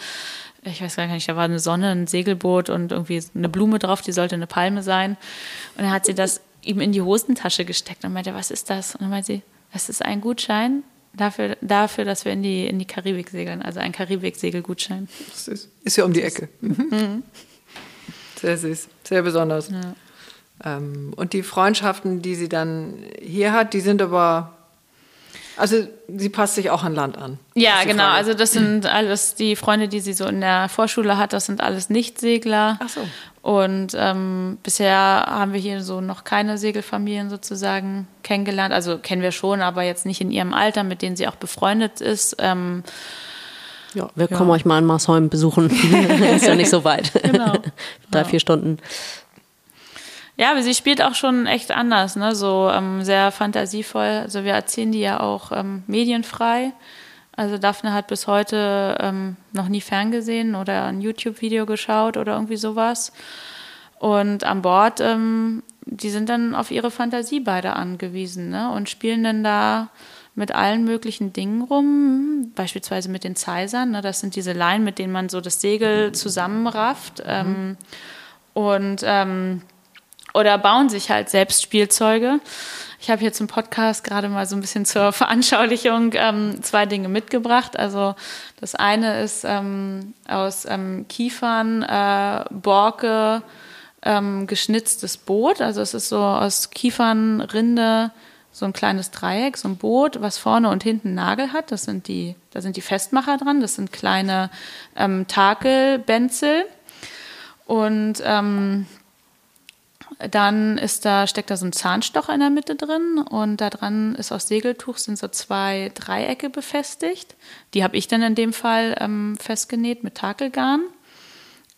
Ich weiß gar nicht, da war eine Sonne, ein Segelboot und irgendwie eine Blume drauf, die sollte eine Palme sein. Und er hat sie das [laughs] ihm in die Hosentasche gesteckt und meinte, was ist das? Und dann meinte sie, das ist ein Gutschein dafür, dafür, dass wir in die, in die Karibik segeln, also ein Karibik-Segelgutschein. Das ist, ist ja um die Ecke. Mhm. Sehr süß, sehr besonders. Ja. Ähm, und die Freundschaften, die sie dann hier hat, die sind aber also sie passt sich auch an Land an. Ja, genau. Also das sind alles die Freunde, die sie so in der Vorschule hat. Das sind alles Nichtsegler. Ach so. Und ähm, bisher haben wir hier so noch keine Segelfamilien sozusagen kennengelernt. Also kennen wir schon, aber jetzt nicht in ihrem Alter, mit denen sie auch befreundet ist. Ähm, ja, wir ja. kommen euch mal in Marsholm besuchen. [laughs] ist ja nicht so weit. Genau. [laughs] Drei, ja. vier Stunden. Ja, aber sie spielt auch schon echt anders, ne? So ähm, sehr fantasievoll. Also wir erzählen die ja auch ähm, medienfrei. Also Daphne hat bis heute ähm, noch nie ferngesehen oder ein YouTube-Video geschaut oder irgendwie sowas. Und an Bord, ähm, die sind dann auf ihre Fantasie beide angewiesen ne? und spielen dann da mit allen möglichen Dingen rum, beispielsweise mit den Zeisern. Ne? Das sind diese Leinen, mit denen man so das Segel zusammenrafft. Mhm. Ähm, und ähm, oder bauen sich halt selbst Spielzeuge. Ich habe hier zum Podcast gerade mal so ein bisschen zur [laughs] Veranschaulichung ähm, zwei Dinge mitgebracht. Also das eine ist ähm, aus ähm, Kiefern, äh, Borke ähm, geschnitztes Boot. Also es ist so aus Kiefernrinde so ein kleines Dreieck, so ein Boot, was vorne und hinten Nagel hat. Das sind die, da sind die Festmacher dran. Das sind kleine ähm, Takelbenzel. Und ähm, dann ist da, steckt da so ein Zahnstocher in der Mitte drin und da dran ist aus Segeltuch sind so zwei Dreiecke befestigt. Die habe ich dann in dem Fall ähm, festgenäht mit Takelgarn.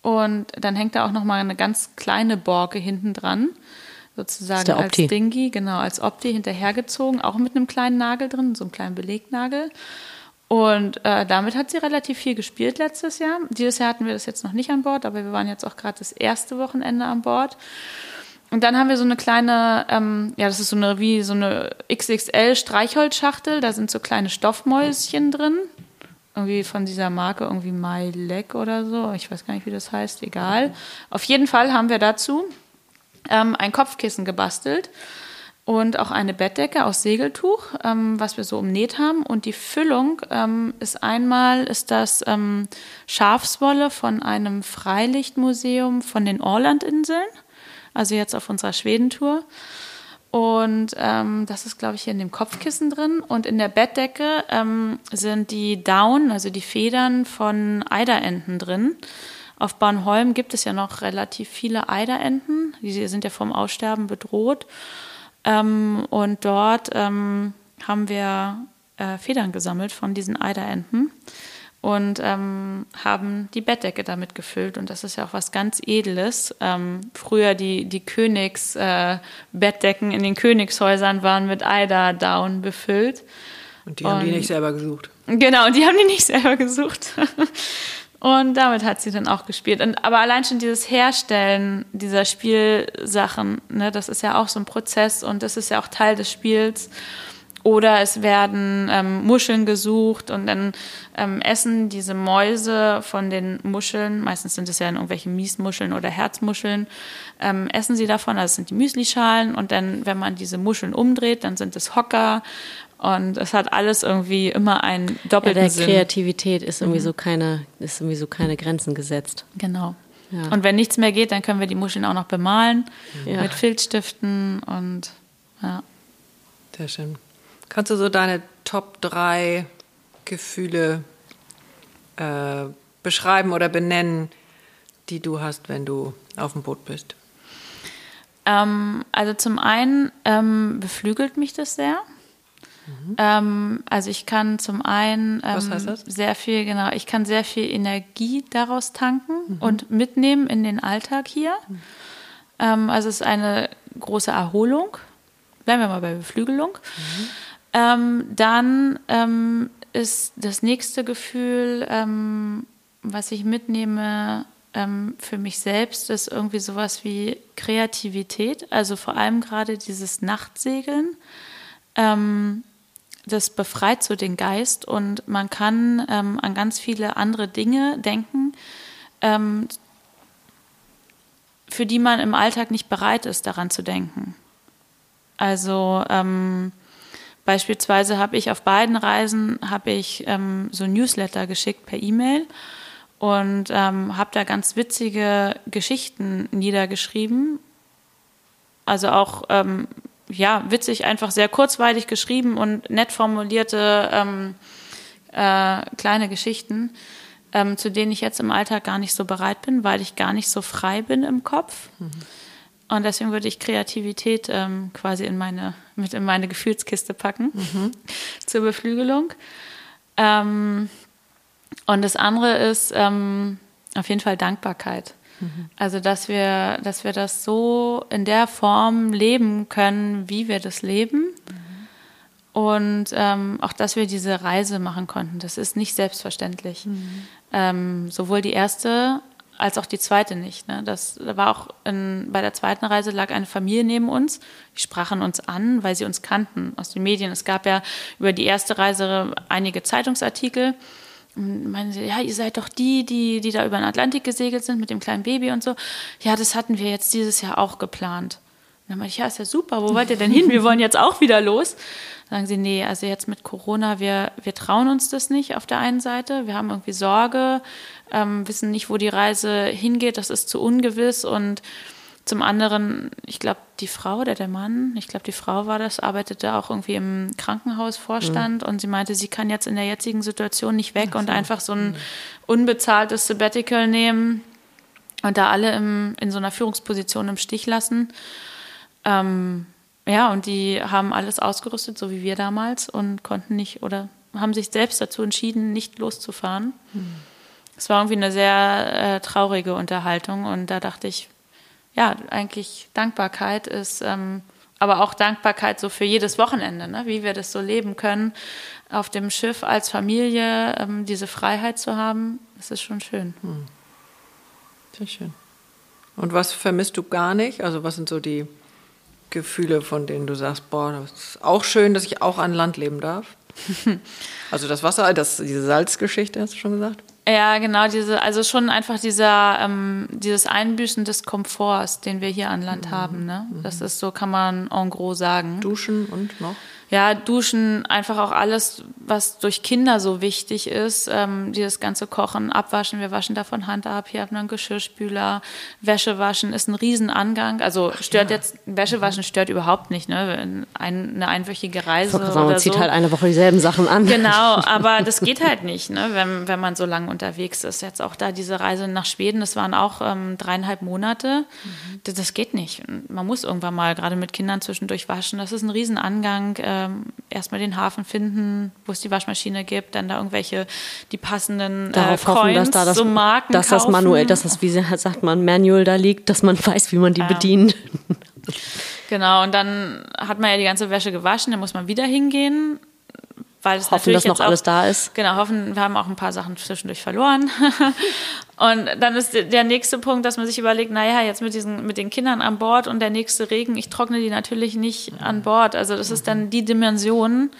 Und dann hängt da auch nochmal eine ganz kleine Borke hinten dran, sozusagen als Dingy, genau, als Opti hinterhergezogen, auch mit einem kleinen Nagel drin, so einem kleinen Belegnagel. Und äh, damit hat sie relativ viel gespielt letztes Jahr. Dieses Jahr hatten wir das jetzt noch nicht an Bord, aber wir waren jetzt auch gerade das erste Wochenende an Bord. Und dann haben wir so eine kleine, ähm, ja, das ist so eine wie so eine XXL Streichholzschachtel. Da sind so kleine Stoffmäuschen drin. Irgendwie von dieser Marke, irgendwie My Leg oder so. Ich weiß gar nicht, wie das heißt, egal. Auf jeden Fall haben wir dazu ähm, ein Kopfkissen gebastelt und auch eine Bettdecke aus Segeltuch, ähm, was wir so umnäht haben. Und die Füllung ähm, ist einmal ist das ähm, Schafswolle von einem Freilichtmuseum von den Orlandinseln also jetzt auf unserer Schwedentour. Und ähm, das ist, glaube ich, hier in dem Kopfkissen drin. Und in der Bettdecke ähm, sind die Down, also die Federn von Eiderenten drin. Auf Bornholm gibt es ja noch relativ viele Eiderenten. Die sind ja vom Aussterben bedroht. Ähm, und dort ähm, haben wir äh, Federn gesammelt von diesen Eiderenten und ähm, haben die Bettdecke damit gefüllt. Und das ist ja auch was ganz Edles. Ähm, früher die, die Königsbettdecken äh, in den Königshäusern waren mit Eiderdown befüllt. Und die haben und, die nicht selber gesucht. Genau, und die haben die nicht selber gesucht. [laughs] Und damit hat sie dann auch gespielt. Und, aber allein schon dieses Herstellen dieser Spielsachen, ne, das ist ja auch so ein Prozess und das ist ja auch Teil des Spiels. Oder es werden ähm, Muscheln gesucht und dann ähm, essen diese Mäuse von den Muscheln, meistens sind es ja irgendwelche Miesmuscheln oder Herzmuscheln, ähm, essen sie davon, also das sind die Müslischalen und dann, wenn man diese Muscheln umdreht, dann sind es Hocker und es hat alles irgendwie immer einen doppelten ja, der Sinn. Kreativität ist irgendwie mhm. so keine, ist irgendwie so keine Grenzen gesetzt. Genau. Ja. Und wenn nichts mehr geht, dann können wir die Muscheln auch noch bemalen ja. mit Filzstiften und ja. Sehr schön. Kannst du so deine Top 3 Gefühle äh, beschreiben oder benennen, die du hast, wenn du auf dem Boot bist? Ähm, also zum einen ähm, beflügelt mich das sehr. Mhm. Ähm, also ich kann zum einen ähm, sehr viel, genau, ich kann sehr viel Energie daraus tanken mhm. und mitnehmen in den Alltag hier. Mhm. Ähm, also es ist eine große Erholung. Bleiben wir mal bei Beflügelung. Ähm, dann ähm, ist das nächste Gefühl, ähm, was ich mitnehme ähm, für mich selbst, ist irgendwie sowas wie Kreativität. Also vor allem gerade dieses Nachtsegeln. Ähm, das befreit so den Geist und man kann ähm, an ganz viele andere Dinge denken, für die man im Alltag nicht bereit ist, daran zu denken. Also Beispielsweise habe ich auf beiden Reisen habe ich ähm, so Newsletter geschickt per E-Mail und ähm, habe da ganz witzige Geschichten niedergeschrieben. Also auch ähm, ja witzig, einfach sehr kurzweilig geschrieben und nett formulierte ähm, äh, kleine Geschichten ähm, zu denen ich jetzt im Alltag gar nicht so bereit bin, weil ich gar nicht so frei bin im Kopf. Mhm. Und deswegen würde ich Kreativität ähm, quasi in meine, mit in meine Gefühlskiste packen mhm. [laughs] zur Beflügelung. Ähm, und das andere ist ähm, auf jeden Fall Dankbarkeit. Mhm. Also, dass wir, dass wir das so in der Form leben können, wie wir das leben. Mhm. Und ähm, auch, dass wir diese Reise machen konnten. Das ist nicht selbstverständlich. Mhm. Ähm, sowohl die erste als auch die zweite nicht. Ne? Das war auch in, bei der zweiten Reise lag eine Familie neben uns. Die sprachen uns an, weil sie uns kannten aus den Medien. Es gab ja über die erste Reise einige Zeitungsartikel. Meinen sie, ja, ihr seid doch die, die, die da über den Atlantik gesegelt sind mit dem kleinen Baby und so. Ja, das hatten wir jetzt dieses Jahr auch geplant. Und dann meinte ich, ja, ist ja super, wo wollt ihr denn hin? Wir wollen jetzt auch wieder los. Sagen sie, nee, also jetzt mit Corona, wir, wir trauen uns das nicht auf der einen Seite. Wir haben irgendwie Sorge, ähm, wissen nicht, wo die Reise hingeht, das ist zu ungewiss und zum anderen, ich glaube, die Frau oder der Mann, ich glaube, die Frau war das, arbeitete auch irgendwie im Krankenhausvorstand mhm. und sie meinte, sie kann jetzt in der jetzigen Situation nicht weg so. und einfach so ein mhm. unbezahltes Sabbatical nehmen und da alle im, in so einer Führungsposition im Stich lassen. Ähm, ja, und die haben alles ausgerüstet, so wie wir damals, und konnten nicht oder haben sich selbst dazu entschieden, nicht loszufahren. Mhm. Es war irgendwie eine sehr äh, traurige Unterhaltung und da dachte ich, ja, eigentlich Dankbarkeit ist, ähm, aber auch Dankbarkeit so für jedes Wochenende, ne? wie wir das so leben können, auf dem Schiff als Familie ähm, diese Freiheit zu haben, das ist schon schön. Hm. Sehr schön. Und was vermisst du gar nicht? Also was sind so die Gefühle, von denen du sagst, boah, das ist auch schön, dass ich auch an Land leben darf? [laughs] also das Wasser, das, diese Salzgeschichte, hast du schon gesagt? Ja, genau, diese, also schon einfach dieser, ähm, dieses Einbüßen des Komforts, den wir hier an Land mhm. haben. Ne? Das ist so, kann man en gros sagen. Duschen und noch? ja, Duschen, einfach auch alles, was durch Kinder so wichtig ist. Ähm, dieses ganze Kochen, Abwaschen, wir waschen davon Hand ab. Hier haben wir einen Geschirrspüler. Wäsche waschen ist ein Riesenangang. Also stört ja. jetzt, Wäsche waschen stört überhaupt nicht, ne? Ein, eine einwöchige Reise. Sagen, oder man zieht so. halt eine Woche dieselben Sachen an. Genau, [laughs] aber das geht halt nicht, ne? wenn, wenn man so lange unterwegs ist. Jetzt auch da diese Reise nach Schweden, das waren auch ähm, dreieinhalb Monate. Mhm. Das, das, geht nicht. Man muss irgendwann mal, gerade mit Kindern zwischendurch waschen. Das ist ein Riesenangang. Äh, ähm, erstmal den Hafen finden, wo es die Waschmaschine gibt, dann da irgendwelche die passenden äh, Darauf äh, Coins, hoffen, dass da das, so Marken dass das manuell, dass das, wie sagt man, Manual da liegt, dass man weiß, wie man die ja. bedient. Genau, und dann hat man ja die ganze Wäsche gewaschen, dann muss man wieder hingehen. Weil es hoffen, dass noch auch, alles da ist. Genau, hoffen, wir haben auch ein paar Sachen zwischendurch verloren. [laughs] und dann ist der nächste Punkt, dass man sich überlegt, naja, jetzt mit, diesen, mit den Kindern an Bord und der nächste Regen, ich trockne die natürlich nicht an Bord. Also das ist dann die Dimension,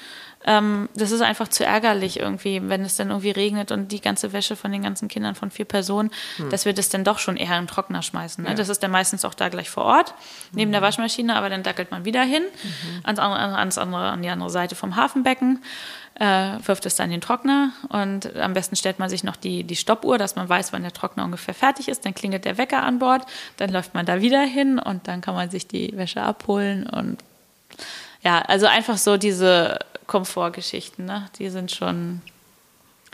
ähm, das ist einfach zu ärgerlich irgendwie, wenn es dann irgendwie regnet und die ganze Wäsche von den ganzen Kindern von vier Personen, hm. dass wir das dann doch schon eher im Trockner schmeißen. Ne? Ja. Das ist dann meistens auch da gleich vor Ort, neben mhm. der Waschmaschine, aber dann dackelt man wieder hin, mhm. ans andere, ans andere, an die andere Seite vom Hafenbecken. Äh, wirft es dann in den Trockner und am besten stellt man sich noch die, die Stoppuhr, dass man weiß, wann der Trockner ungefähr fertig ist. Dann klingelt der Wecker an Bord, dann läuft man da wieder hin und dann kann man sich die Wäsche abholen und ja, also einfach so diese Komfortgeschichten, ne? Die sind schon,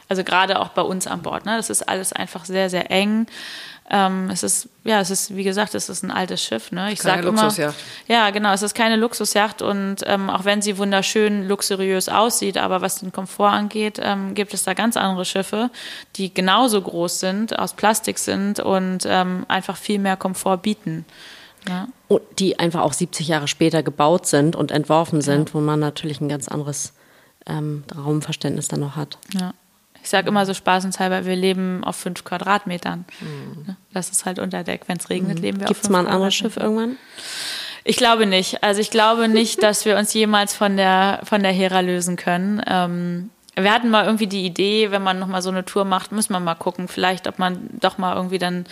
also gerade auch bei uns an Bord, ne? Das ist alles einfach sehr, sehr eng. Ähm, es ist, ja, es ist, wie gesagt, es ist ein altes Schiff. Ne? Ich sage immer, ja, genau, es ist keine Luxusjacht und ähm, auch wenn sie wunderschön luxuriös aussieht, aber was den Komfort angeht, ähm, gibt es da ganz andere Schiffe, die genauso groß sind, aus Plastik sind und ähm, einfach viel mehr Komfort bieten. Ja. Und die einfach auch 70 Jahre später gebaut sind und entworfen sind, ja. wo man natürlich ein ganz anderes ähm, Raumverständnis dann noch hat. Ja. Ich sage immer so spaßenshalber, wir leben auf fünf Quadratmetern. Mhm. Das ist halt unter Deck. Wenn es regnet, mhm. leben wir Gibt's auf fünf Gibt es mal ein anderes Schiff irgendwann? Ich glaube nicht. Also ich glaube nicht, dass wir uns jemals von der, von der Hera lösen können. Ähm, wir hatten mal irgendwie die Idee, wenn man nochmal so eine Tour macht, muss man mal gucken, vielleicht, ob man doch mal irgendwie dann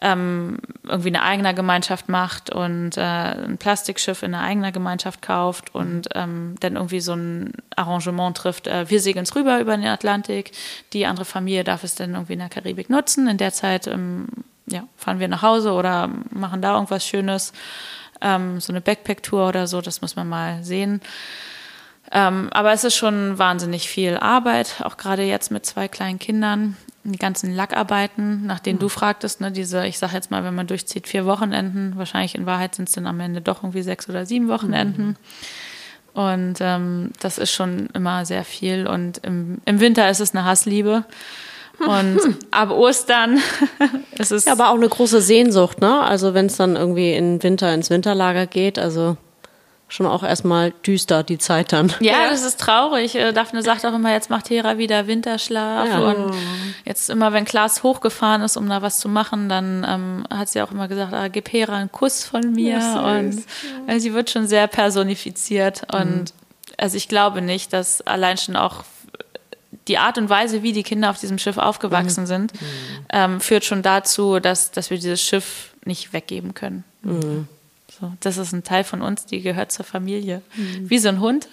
ähm, irgendwie eine eigene Gemeinschaft macht und äh, ein Plastikschiff in einer eigenen Gemeinschaft kauft und ähm, dann irgendwie so ein Arrangement trifft. Äh, wir segeln es rüber über den Atlantik, die andere Familie darf es dann irgendwie in der Karibik nutzen. In der Zeit ähm, ja, fahren wir nach Hause oder machen da irgendwas Schönes. Ähm, so eine Backpack-Tour oder so, das muss man mal sehen. Ähm, aber es ist schon wahnsinnig viel Arbeit, auch gerade jetzt mit zwei kleinen Kindern. Die ganzen Lackarbeiten, nach denen mhm. du fragtest, ne, diese, ich sag jetzt mal, wenn man durchzieht, vier Wochenenden, wahrscheinlich in Wahrheit sind es dann am Ende doch irgendwie sechs oder sieben Wochenenden. Mhm. Und ähm, das ist schon immer sehr viel. Und im, im Winter ist es eine Hassliebe. Und [laughs] ab Ostern [laughs] ist es. Ja, aber auch eine große Sehnsucht, ne? Also wenn es dann irgendwie im Winter ins Winterlager geht, also schon auch erstmal düster, die Zeit dann. Ja, das ist traurig. Äh, Daphne sagt auch immer, jetzt macht Hera wieder Winterschlaf. Ja. Und jetzt immer, wenn Klaas hochgefahren ist, um da was zu machen, dann ähm, hat sie auch immer gesagt, ah, gib Hera einen Kuss von mir. Ja, und also sie wird schon sehr personifiziert. Mhm. Und also ich glaube nicht, dass allein schon auch die Art und Weise, wie die Kinder auf diesem Schiff aufgewachsen mhm. sind, mhm. ähm, führt schon dazu, dass, dass wir dieses Schiff nicht weggeben können. Mhm. So, das ist ein Teil von uns, die gehört zur Familie. Mhm. Wie so ein Hund.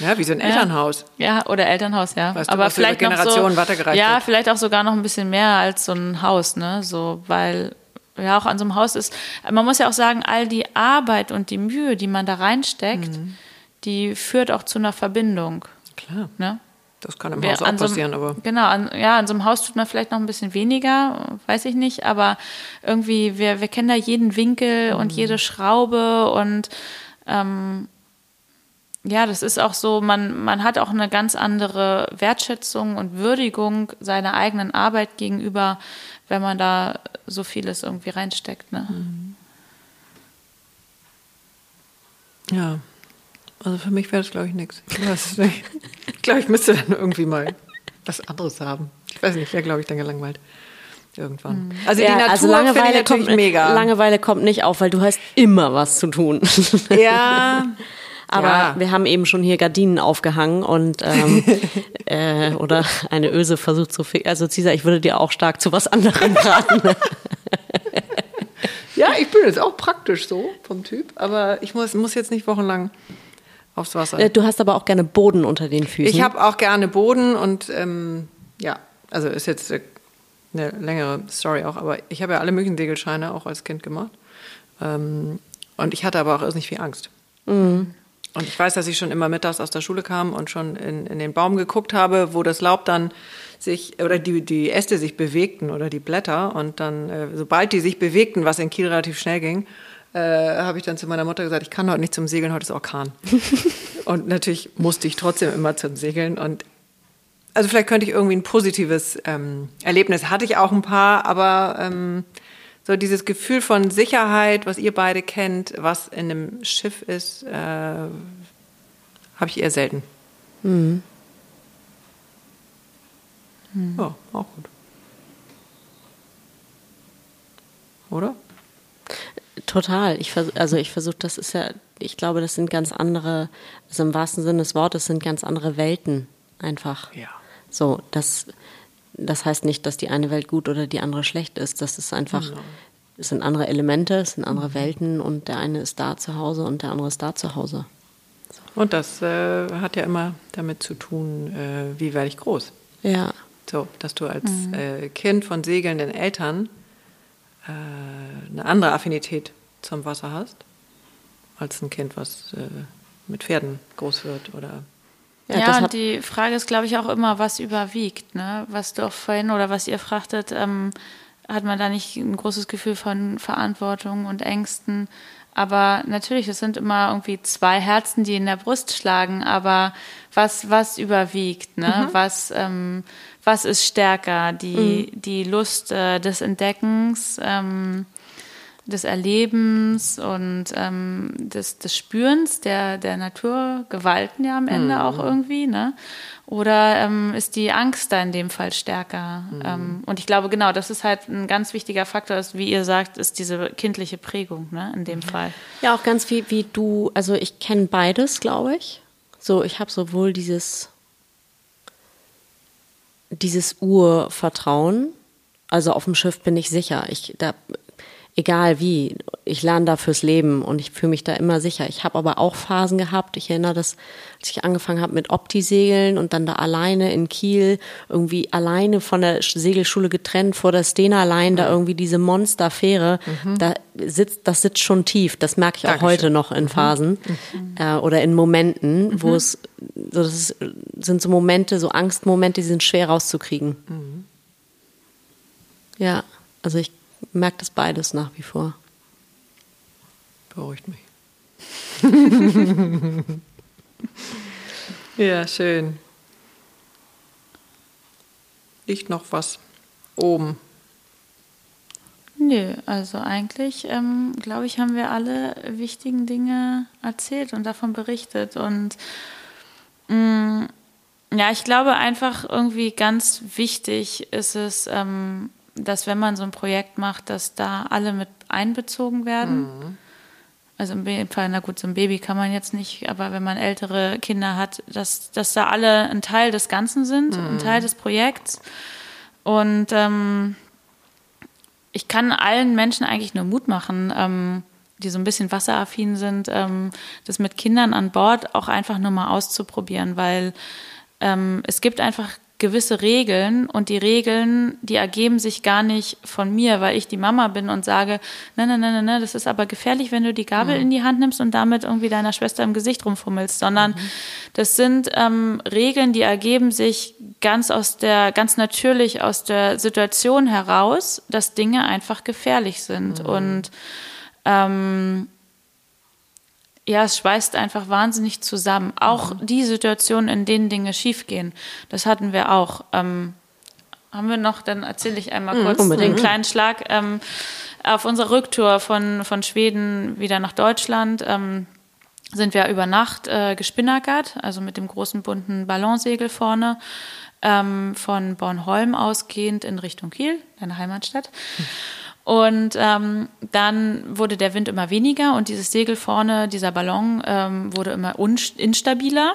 ja, wie so ein [laughs] Elternhaus. Ja, oder Elternhaus, ja. Weißt du, Aber vielleicht noch so, ja, wird. vielleicht auch sogar noch ein bisschen mehr als so ein Haus, ne? So, weil ja auch an so einem Haus ist. Man muss ja auch sagen, all die Arbeit und die Mühe, die man da reinsteckt, mhm. die führt auch zu einer Verbindung. Klar. Ne? Das kann im Haus auch passieren, so aber. Genau, an, ja, an so einem Haus tut man vielleicht noch ein bisschen weniger, weiß ich nicht, aber irgendwie, wir, wir kennen da jeden Winkel mhm. und jede Schraube und ähm, ja, das ist auch so, man, man hat auch eine ganz andere Wertschätzung und Würdigung seiner eigenen Arbeit gegenüber, wenn man da so vieles irgendwie reinsteckt. Ne? Mhm. Ja, also für mich wäre das, glaube ich, nichts. Ich glaube, ich müsste dann irgendwie mal was anderes haben. Ich weiß nicht, wäre, glaube ich, dann gelangweilt. Irgendwann. Mhm. Also ja, die Natur also Langeweile kommt, mega. Langeweile kommt nicht auf, weil du hast immer was zu tun. Ja. [laughs] Aber ja. wir haben eben schon hier Gardinen aufgehangen und ähm, [laughs] äh, oder eine Öse versucht zu viel. Also Cesar, ich würde dir auch stark zu was anderem raten. [laughs] ja, ich bin jetzt auch praktisch so vom Typ, aber ich muss, muss jetzt nicht wochenlang aufs Wasser. Äh, du hast aber auch gerne Boden unter den Füßen. Ich habe auch gerne Boden und ähm, ja, also ist jetzt eine längere Story auch, aber ich habe ja alle möglichen Segelscheine auch als Kind gemacht. Ähm, und ich hatte aber auch nicht viel Angst. Mhm. Und ich weiß, dass ich schon immer mittags aus der Schule kam und schon in, in den Baum geguckt habe, wo das Laub dann sich, oder die, die Äste sich bewegten oder die Blätter. Und dann, äh, sobald die sich bewegten, was in Kiel relativ schnell ging, äh, habe ich dann zu meiner Mutter gesagt, ich kann heute nicht zum Segeln, heute ist Orkan. [laughs] und natürlich musste ich trotzdem immer zum Segeln. Und also vielleicht könnte ich irgendwie ein positives ähm, Erlebnis. Hatte ich auch ein paar, aber ähm, so dieses Gefühl von Sicherheit, was ihr beide kennt, was in einem Schiff ist, äh, habe ich eher selten. Mhm. Ja, auch gut. Oder? Total. Ich also ich versuche, das ist ja, ich glaube, das sind ganz andere, also im wahrsten Sinne des Wortes sind ganz andere Welten einfach. Ja. So, das, das heißt nicht, dass die eine Welt gut oder die andere schlecht ist. Das ist einfach, genau. es sind andere Elemente, es sind andere mhm. Welten und der eine ist da zu Hause und der andere ist da zu Hause. So. Und das äh, hat ja immer damit zu tun, äh, wie werde ich groß. Ja. So, dass du als mhm. äh, Kind von segelnden Eltern eine andere Affinität zum Wasser hast, als ein Kind, was äh, mit Pferden groß wird oder ja, ja und die Frage ist, glaube ich, auch immer, was überwiegt. Ne? Was du auch vorhin oder was ihr fragtet, ähm, hat man da nicht ein großes Gefühl von Verantwortung und Ängsten? Aber natürlich, es sind immer irgendwie zwei Herzen, die in der Brust schlagen. Aber was, was überwiegt? Ne? Mhm. Was, ähm, was ist stärker? Die, mhm. die Lust äh, des Entdeckens, ähm, des Erlebens und ähm, des, des Spürens der, der Naturgewalten ja am Ende mhm. auch irgendwie, ne? Oder ähm, ist die Angst da in dem Fall stärker? Mhm. Ähm, und ich glaube, genau, das ist halt ein ganz wichtiger Faktor, ist, wie ihr sagt, ist diese kindliche Prägung, ne, in dem mhm. Fall. Ja, auch ganz wie, wie du, also ich kenne beides, glaube ich. So, ich habe sowohl dieses dieses Urvertrauen. Also auf dem Schiff bin ich sicher. Ich, da, egal wie, ich lerne da fürs Leben und ich fühle mich da immer sicher. Ich habe aber auch Phasen gehabt. Ich erinnere das, als ich angefangen habe mit Opti-Segeln und dann da alleine in Kiel, irgendwie alleine von der Segelschule getrennt, vor der Stena allein, da irgendwie diese Monsterfähre, mhm. da sitzt, das sitzt schon tief. Das merke ich auch Dankeschön. heute noch in mhm. Phasen mhm. äh, oder in Momenten, mhm. wo es, so das ist, sind so Momente, so Angstmomente, die sind schwer rauszukriegen. Mhm. Ja, also ich merke das beides nach wie vor. Beruhigt mich. [laughs] ja, schön. Liegt noch was oben? Nö, also eigentlich, ähm, glaube ich, haben wir alle wichtigen Dinge erzählt und davon berichtet. Und ja, ich glaube einfach irgendwie ganz wichtig ist es, ähm, dass wenn man so ein Projekt macht, dass da alle mit einbezogen werden. Mhm. Also im Fall, na gut, so ein Baby kann man jetzt nicht, aber wenn man ältere Kinder hat, dass, dass da alle ein Teil des Ganzen sind, mhm. ein Teil des Projekts. Und ähm, ich kann allen Menschen eigentlich nur Mut machen, ähm, die so ein bisschen wasseraffin sind, ähm, das mit Kindern an Bord auch einfach nur mal auszuprobieren, weil ähm, es gibt einfach gewisse Regeln und die Regeln, die ergeben sich gar nicht von mir, weil ich die Mama bin und sage, nein, nein, nein, nein, das ist aber gefährlich, wenn du die Gabel mhm. in die Hand nimmst und damit irgendwie deiner Schwester im Gesicht rumfummelst, sondern mhm. das sind ähm, Regeln, die ergeben sich ganz aus der, ganz natürlich aus der Situation heraus, dass Dinge einfach gefährlich sind mhm. und ähm, ja, es schweißt einfach wahnsinnig zusammen. Auch mhm. die Situationen, in denen Dinge schiefgehen, das hatten wir auch. Ähm, haben wir noch, dann erzähle ich einmal mhm, kurz unbedingt. den kleinen Schlag. Ähm, auf unserer Rücktour von, von Schweden wieder nach Deutschland ähm, sind wir über Nacht äh, gespinnakert, also mit dem großen bunten Ballonsegel vorne, ähm, von Bornholm ausgehend in Richtung Kiel, deine Heimatstadt. Mhm. Und ähm, dann wurde der Wind immer weniger und dieses Segel vorne, dieser Ballon, ähm, wurde immer instabiler.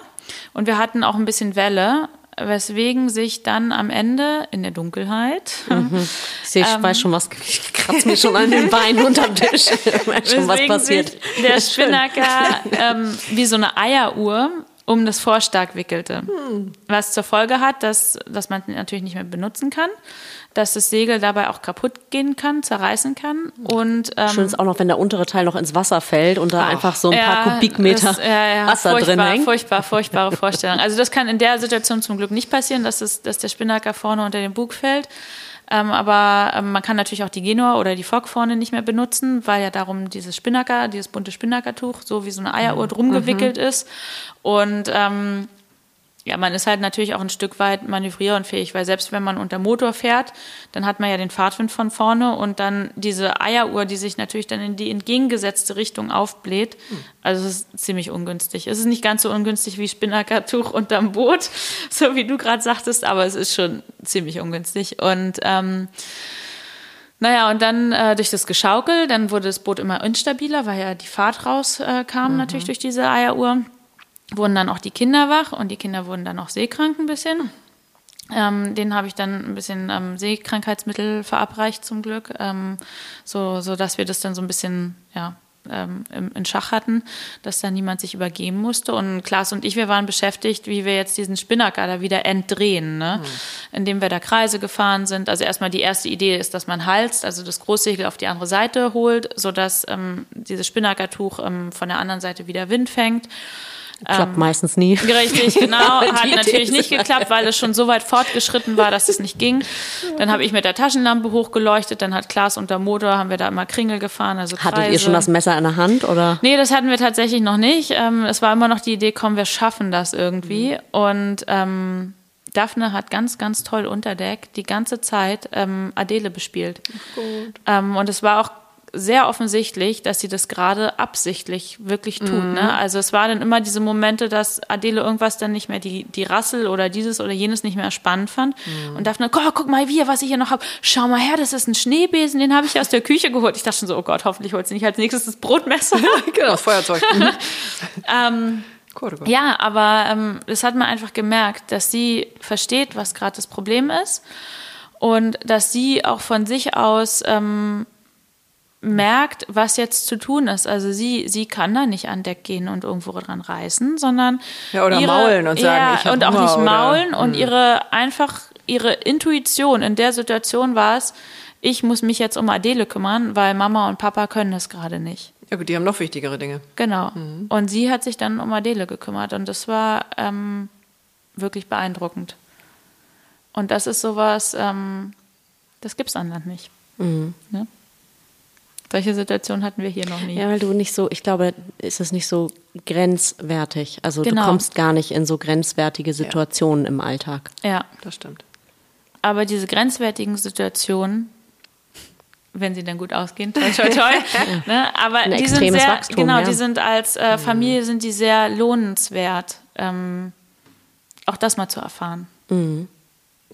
Und wir hatten auch ein bisschen Welle, weswegen sich dann am Ende in der Dunkelheit. Mhm. Ich sehe, ich [laughs] ähm, weiß schon was, ich kratze mir schon an den [laughs] Beinen unterm Tisch. Ich weiß schon, was passiert. Der Spinnaker ähm, wie so eine Eieruhr um das Vorstark wickelte. Hm. Was zur Folge hat, dass, dass man natürlich nicht mehr benutzen kann dass das Segel dabei auch kaputt gehen kann, zerreißen kann. Und, ähm, Schön ist auch noch, wenn der untere Teil noch ins Wasser fällt und da ach, einfach so ein paar Kubikmeter das, ja, ja, Wasser drin hängt. Furchtbar, furchtbare Vorstellung. Also das kann in der Situation zum Glück nicht passieren, dass, es, dass der Spinnaker vorne unter den Bug fällt. Ähm, aber ähm, man kann natürlich auch die Genua oder die Fock vorne nicht mehr benutzen, weil ja darum dieses Spinnaker, dieses bunte Spinnakertuch, so wie so eine Eieruhr mhm. drum gewickelt mhm. ist. Und ähm, ja, man ist halt natürlich auch ein Stück weit manövrierunfähig, weil selbst wenn man unter Motor fährt, dann hat man ja den Fahrtwind von vorne und dann diese Eieruhr, die sich natürlich dann in die entgegengesetzte Richtung aufbläht. Hm. Also es ist ziemlich ungünstig. Es ist nicht ganz so ungünstig wie Spinnakertuch unterm Boot, [laughs] so wie du gerade sagtest, aber es ist schon ziemlich ungünstig. Und ähm, naja, und dann äh, durch das Geschaukel, dann wurde das Boot immer instabiler, weil ja die Fahrt rauskam äh, mhm. natürlich durch diese Eieruhr wurden dann auch die Kinder wach und die Kinder wurden dann auch seekrank ein bisschen. Ähm, denen habe ich dann ein bisschen ähm, Seekrankheitsmittel verabreicht zum Glück, ähm, so, so dass wir das dann so ein bisschen ja, ähm, in Schach hatten, dass da niemand sich übergeben musste. Und Klaas und ich, wir waren beschäftigt, wie wir jetzt diesen Spinnaker wieder entdrehen, ne? Mhm. indem wir da Kreise gefahren sind. Also erstmal die erste Idee ist, dass man halst, also das Großsegel auf die andere Seite holt, sodass ähm, dieses Spinnakertuch ähm, von der anderen Seite wieder Wind fängt. Klappt ähm, meistens nie. Richtig, genau. [laughs] Hat natürlich nicht geklappt, weil es schon so weit fortgeschritten war, dass es nicht ging. Dann habe ich mit der Taschenlampe hochgeleuchtet, dann hat Klaas unter Motor, haben wir da immer Kringel gefahren. Also Hattet Kreise. ihr schon das Messer in der Hand? oder? Nee, das hatten wir tatsächlich noch nicht. Ähm, es war immer noch die Idee, komm, wir schaffen das irgendwie. Mhm. Und ähm, Daphne hat ganz, ganz toll unter Deck die ganze Zeit ähm, Adele bespielt. Ähm, und es war auch sehr offensichtlich, dass sie das gerade absichtlich wirklich tut. Mhm. Ne? Also es waren dann immer diese Momente, dass Adele irgendwas dann nicht mehr, die, die Rassel oder dieses oder jenes nicht mehr spannend fand. Mhm. Und dachte, oh, guck mal hier, was ich hier noch habe. Schau mal her, das ist ein Schneebesen, den habe ich aus der Küche geholt. Ich dachte schon so, oh Gott, hoffentlich holt sie nicht als nächstes das Brotmesser. genau, das Feuerzeug. [laughs] Mhm. ähm, ja, aber ähm, das hat man einfach gemerkt, dass sie versteht, was gerade das Problem ist und dass sie auch von sich aus ähm, merkt, was jetzt zu tun ist. Also sie, sie kann da nicht an Deck gehen und irgendwo dran reißen, sondern ja, oder ihre, maulen und sagen, ja, ich und auch nicht maulen oder, und hm. ihre einfach ihre Intuition in der Situation war es, ich muss mich jetzt um Adele kümmern, weil Mama und Papa können das gerade nicht. Ja gut, die haben noch wichtigere Dinge. Genau. Mhm. Und sie hat sich dann um Adele gekümmert und das war ähm, wirklich beeindruckend. Und das ist sowas, ähm, Das gibt es an Land nicht. Mhm. Ne? Solche Situationen hatten wir hier noch nie. Ja, weil du nicht so, ich glaube, ist es nicht so grenzwertig. Also genau. du kommst gar nicht in so grenzwertige Situationen ja. im Alltag. Ja, das stimmt. Aber diese grenzwertigen Situationen, wenn sie dann gut ausgehen, toll, toll, toll. [laughs] ne? Aber Ein die sind sehr, Wachstum, genau, ja. die sind als äh, mhm. Familie sind die sehr lohnenswert, ähm, auch das mal zu erfahren. Mhm.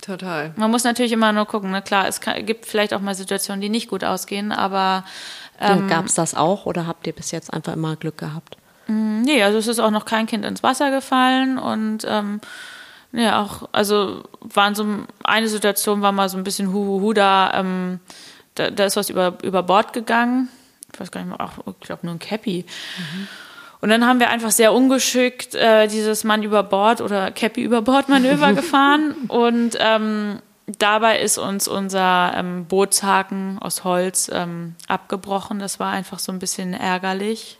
Total. Man muss natürlich immer nur gucken. Ne? Klar, es kann, gibt vielleicht auch mal Situationen, die nicht gut ausgehen, aber. Ähm, Gab es das auch oder habt ihr bis jetzt einfach immer Glück gehabt? Mm, nee, also es ist auch noch kein Kind ins Wasser gefallen und ähm, ja, auch, also waren so eine Situation war mal so ein bisschen Huhuhu da, ähm, da, da ist was über, über Bord gegangen. Ich weiß gar nicht mehr, auch, ich glaube nur ein Cappy. Mhm. Und dann haben wir einfach sehr ungeschickt äh, dieses Mann über Bord oder Cappy über Bord Manöver [laughs] gefahren. Und ähm, dabei ist uns unser ähm, Bootshaken aus Holz ähm, abgebrochen. Das war einfach so ein bisschen ärgerlich.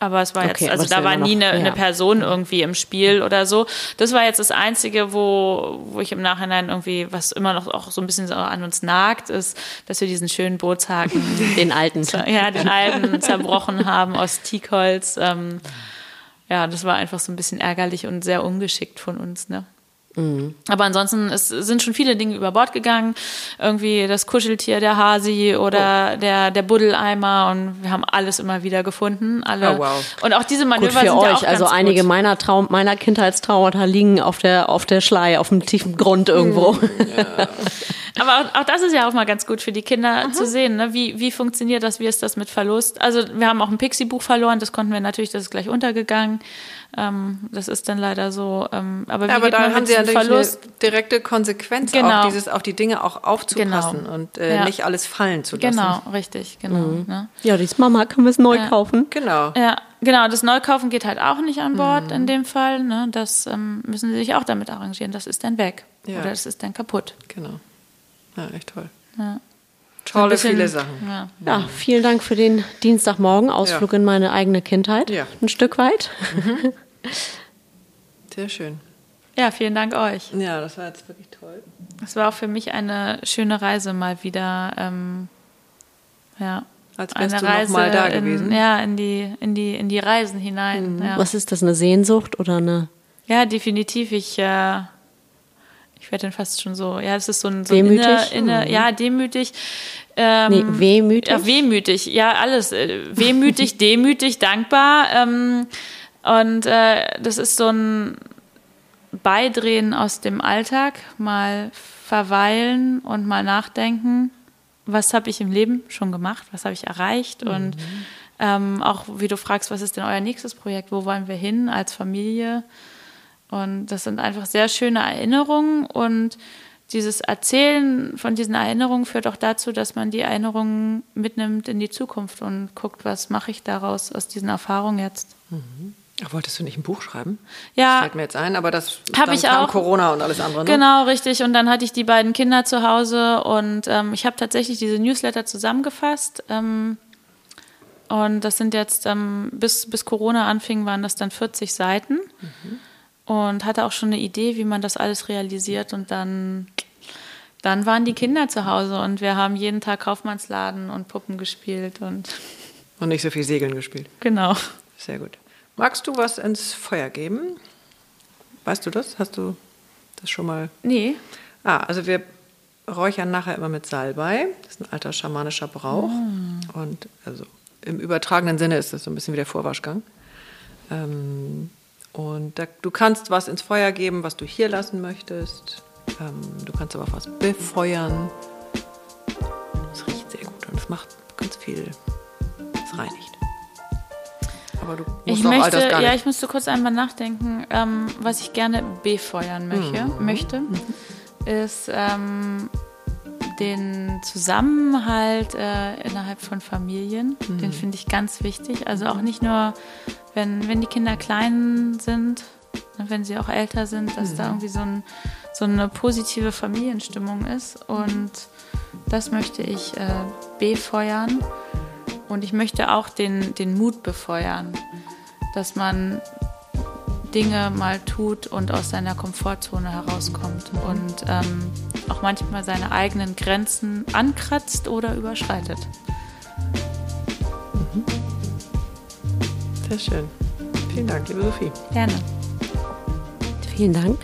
Aber es war jetzt, okay, also da war nie noch, eine, ja. eine, Person irgendwie im Spiel oder so. Das war jetzt das Einzige, wo, wo ich im Nachhinein irgendwie, was immer noch auch so ein bisschen so an uns nagt, ist, dass wir diesen schönen Bootshaken. [laughs] den alten. [laughs] Ja, den alten zerbrochen haben aus Teakholz. Ähm, ja, das war einfach so ein bisschen ärgerlich und sehr ungeschickt von uns, ne? Mhm. Aber ansonsten es sind schon viele Dinge über Bord gegangen. Irgendwie das Kuscheltier, der Hasi oder oh. der, der Buddeleimer und wir haben alles immer wieder gefunden. Alle. Oh, wow. Und auch diese Manöver gut für sind euch. Ja auch also einige gut. meiner Traum, meiner Kindheitstraumata liegen auf der, auf der Schlei, auf dem tiefen Grund irgendwo. Mhm. [laughs] Ja. Aber auch, auch, das ist ja auch mal ganz gut für die Kinder Aha. zu sehen, ne? wie, wie funktioniert das, wie ist das mit Verlust. Also wir haben auch ein Pixie-Buch verloren, das konnten wir natürlich, das ist gleich untergegangen. Ähm, das ist dann leider so. Ähm, aber wie ja, aber da haben sie ja Verlust? eine direkte Konsequenz, genau. auch dieses auf die Dinge auch aufzupassen genau. und äh, ja. nicht alles fallen zu lassen. Genau, richtig, genau. Mhm. Ne? Ja, dieses Mama, können wir es neu ja. kaufen? Genau. Ja, genau. Das Neukaufen geht halt auch nicht an Bord mhm. in dem Fall. Ne? Das ähm, müssen sie sich auch damit arrangieren. Das ist dann weg oder das ist dann kaputt. Genau. Ja, echt toll. Ja. Tolle, bisschen, viele Sachen. Ja. ja. vielen Dank für den Dienstagmorgen Ausflug ja. in meine eigene Kindheit. Ja. Ein Stück weit. Mhm. Sehr schön. Ja, vielen Dank euch. Ja, das war jetzt wirklich toll. Es war auch für mich eine schöne Reise mal wieder. Ähm, ja. Als wärst eine du Reise noch mal da in, gewesen. Ja, in die, in die, in die Reisen hinein. Mhm. Ja. Was ist das, eine Sehnsucht oder eine? Ja, definitiv. Ich äh, ich werde dann fast schon so, ja, es ist so ein, so demütig. Inner, inner, mhm. ja, demütig. Ähm, nee, wehmütig. Ja, wehmütig, ja, alles. Äh, wehmütig, [laughs] demütig, dankbar. Ähm, und äh, das ist so ein Beidrehen aus dem Alltag, mal verweilen und mal nachdenken, was habe ich im Leben schon gemacht, was habe ich erreicht mhm. und ähm, auch wie du fragst, was ist denn euer nächstes Projekt, wo wollen wir hin als Familie? Und das sind einfach sehr schöne Erinnerungen und dieses Erzählen von diesen Erinnerungen führt auch dazu, dass man die Erinnerungen mitnimmt in die Zukunft und guckt, was mache ich daraus aus diesen Erfahrungen jetzt. Mhm. Ach, wolltest du nicht ein Buch schreiben? Ja. Das fällt mir jetzt ein, aber das habe ich auch. Corona und alles andere. Ne? Genau, richtig. Und dann hatte ich die beiden Kinder zu Hause und ähm, ich habe tatsächlich diese Newsletter zusammengefasst. Ähm, und das sind jetzt, ähm, bis, bis Corona anfing, waren das dann 40 Seiten. Mhm und hatte auch schon eine Idee, wie man das alles realisiert. Und dann, dann waren die Kinder zu Hause und wir haben jeden Tag Kaufmannsladen und Puppen gespielt und [laughs] und nicht so viel Segeln gespielt. Genau. Sehr gut. Magst du was ins Feuer geben? Weißt du das? Hast du das schon mal? Nee. Ah, also wir räuchern nachher immer mit Salbei. Das ist ein alter schamanischer Brauch. Mm. Und also im übertragenen Sinne ist das so ein bisschen wie der Vorwaschgang. Ähm, und da, du kannst was ins Feuer geben, was du hier lassen möchtest. Ähm, du kannst aber auch was befeuern. Es riecht sehr gut und es macht ganz viel. Es reinigt. Aber du musst ich auch möchte, all das gar nicht. Ja, ich musste kurz einmal nachdenken. Ähm, was ich gerne befeuern möchte, mhm. möchte mhm. ist ähm, den Zusammenhalt äh, innerhalb von Familien. Mhm. Den finde ich ganz wichtig. Also auch nicht nur wenn, wenn die Kinder klein sind, wenn sie auch älter sind, dass mhm. da irgendwie so, ein, so, eine positive Familienstimmung ist. Und das möchte ich äh, befeuern. Und ich möchte auch den, den Mut befeuern, dass man Dinge mal tut und aus seiner Komfortzone herauskommt und ähm, auch manchmal seine eigenen Grenzen ankratzt oder überschreitet. Mhm. Sehr schön. Vielen Dank, liebe Sophie. Gerne. Vielen Dank.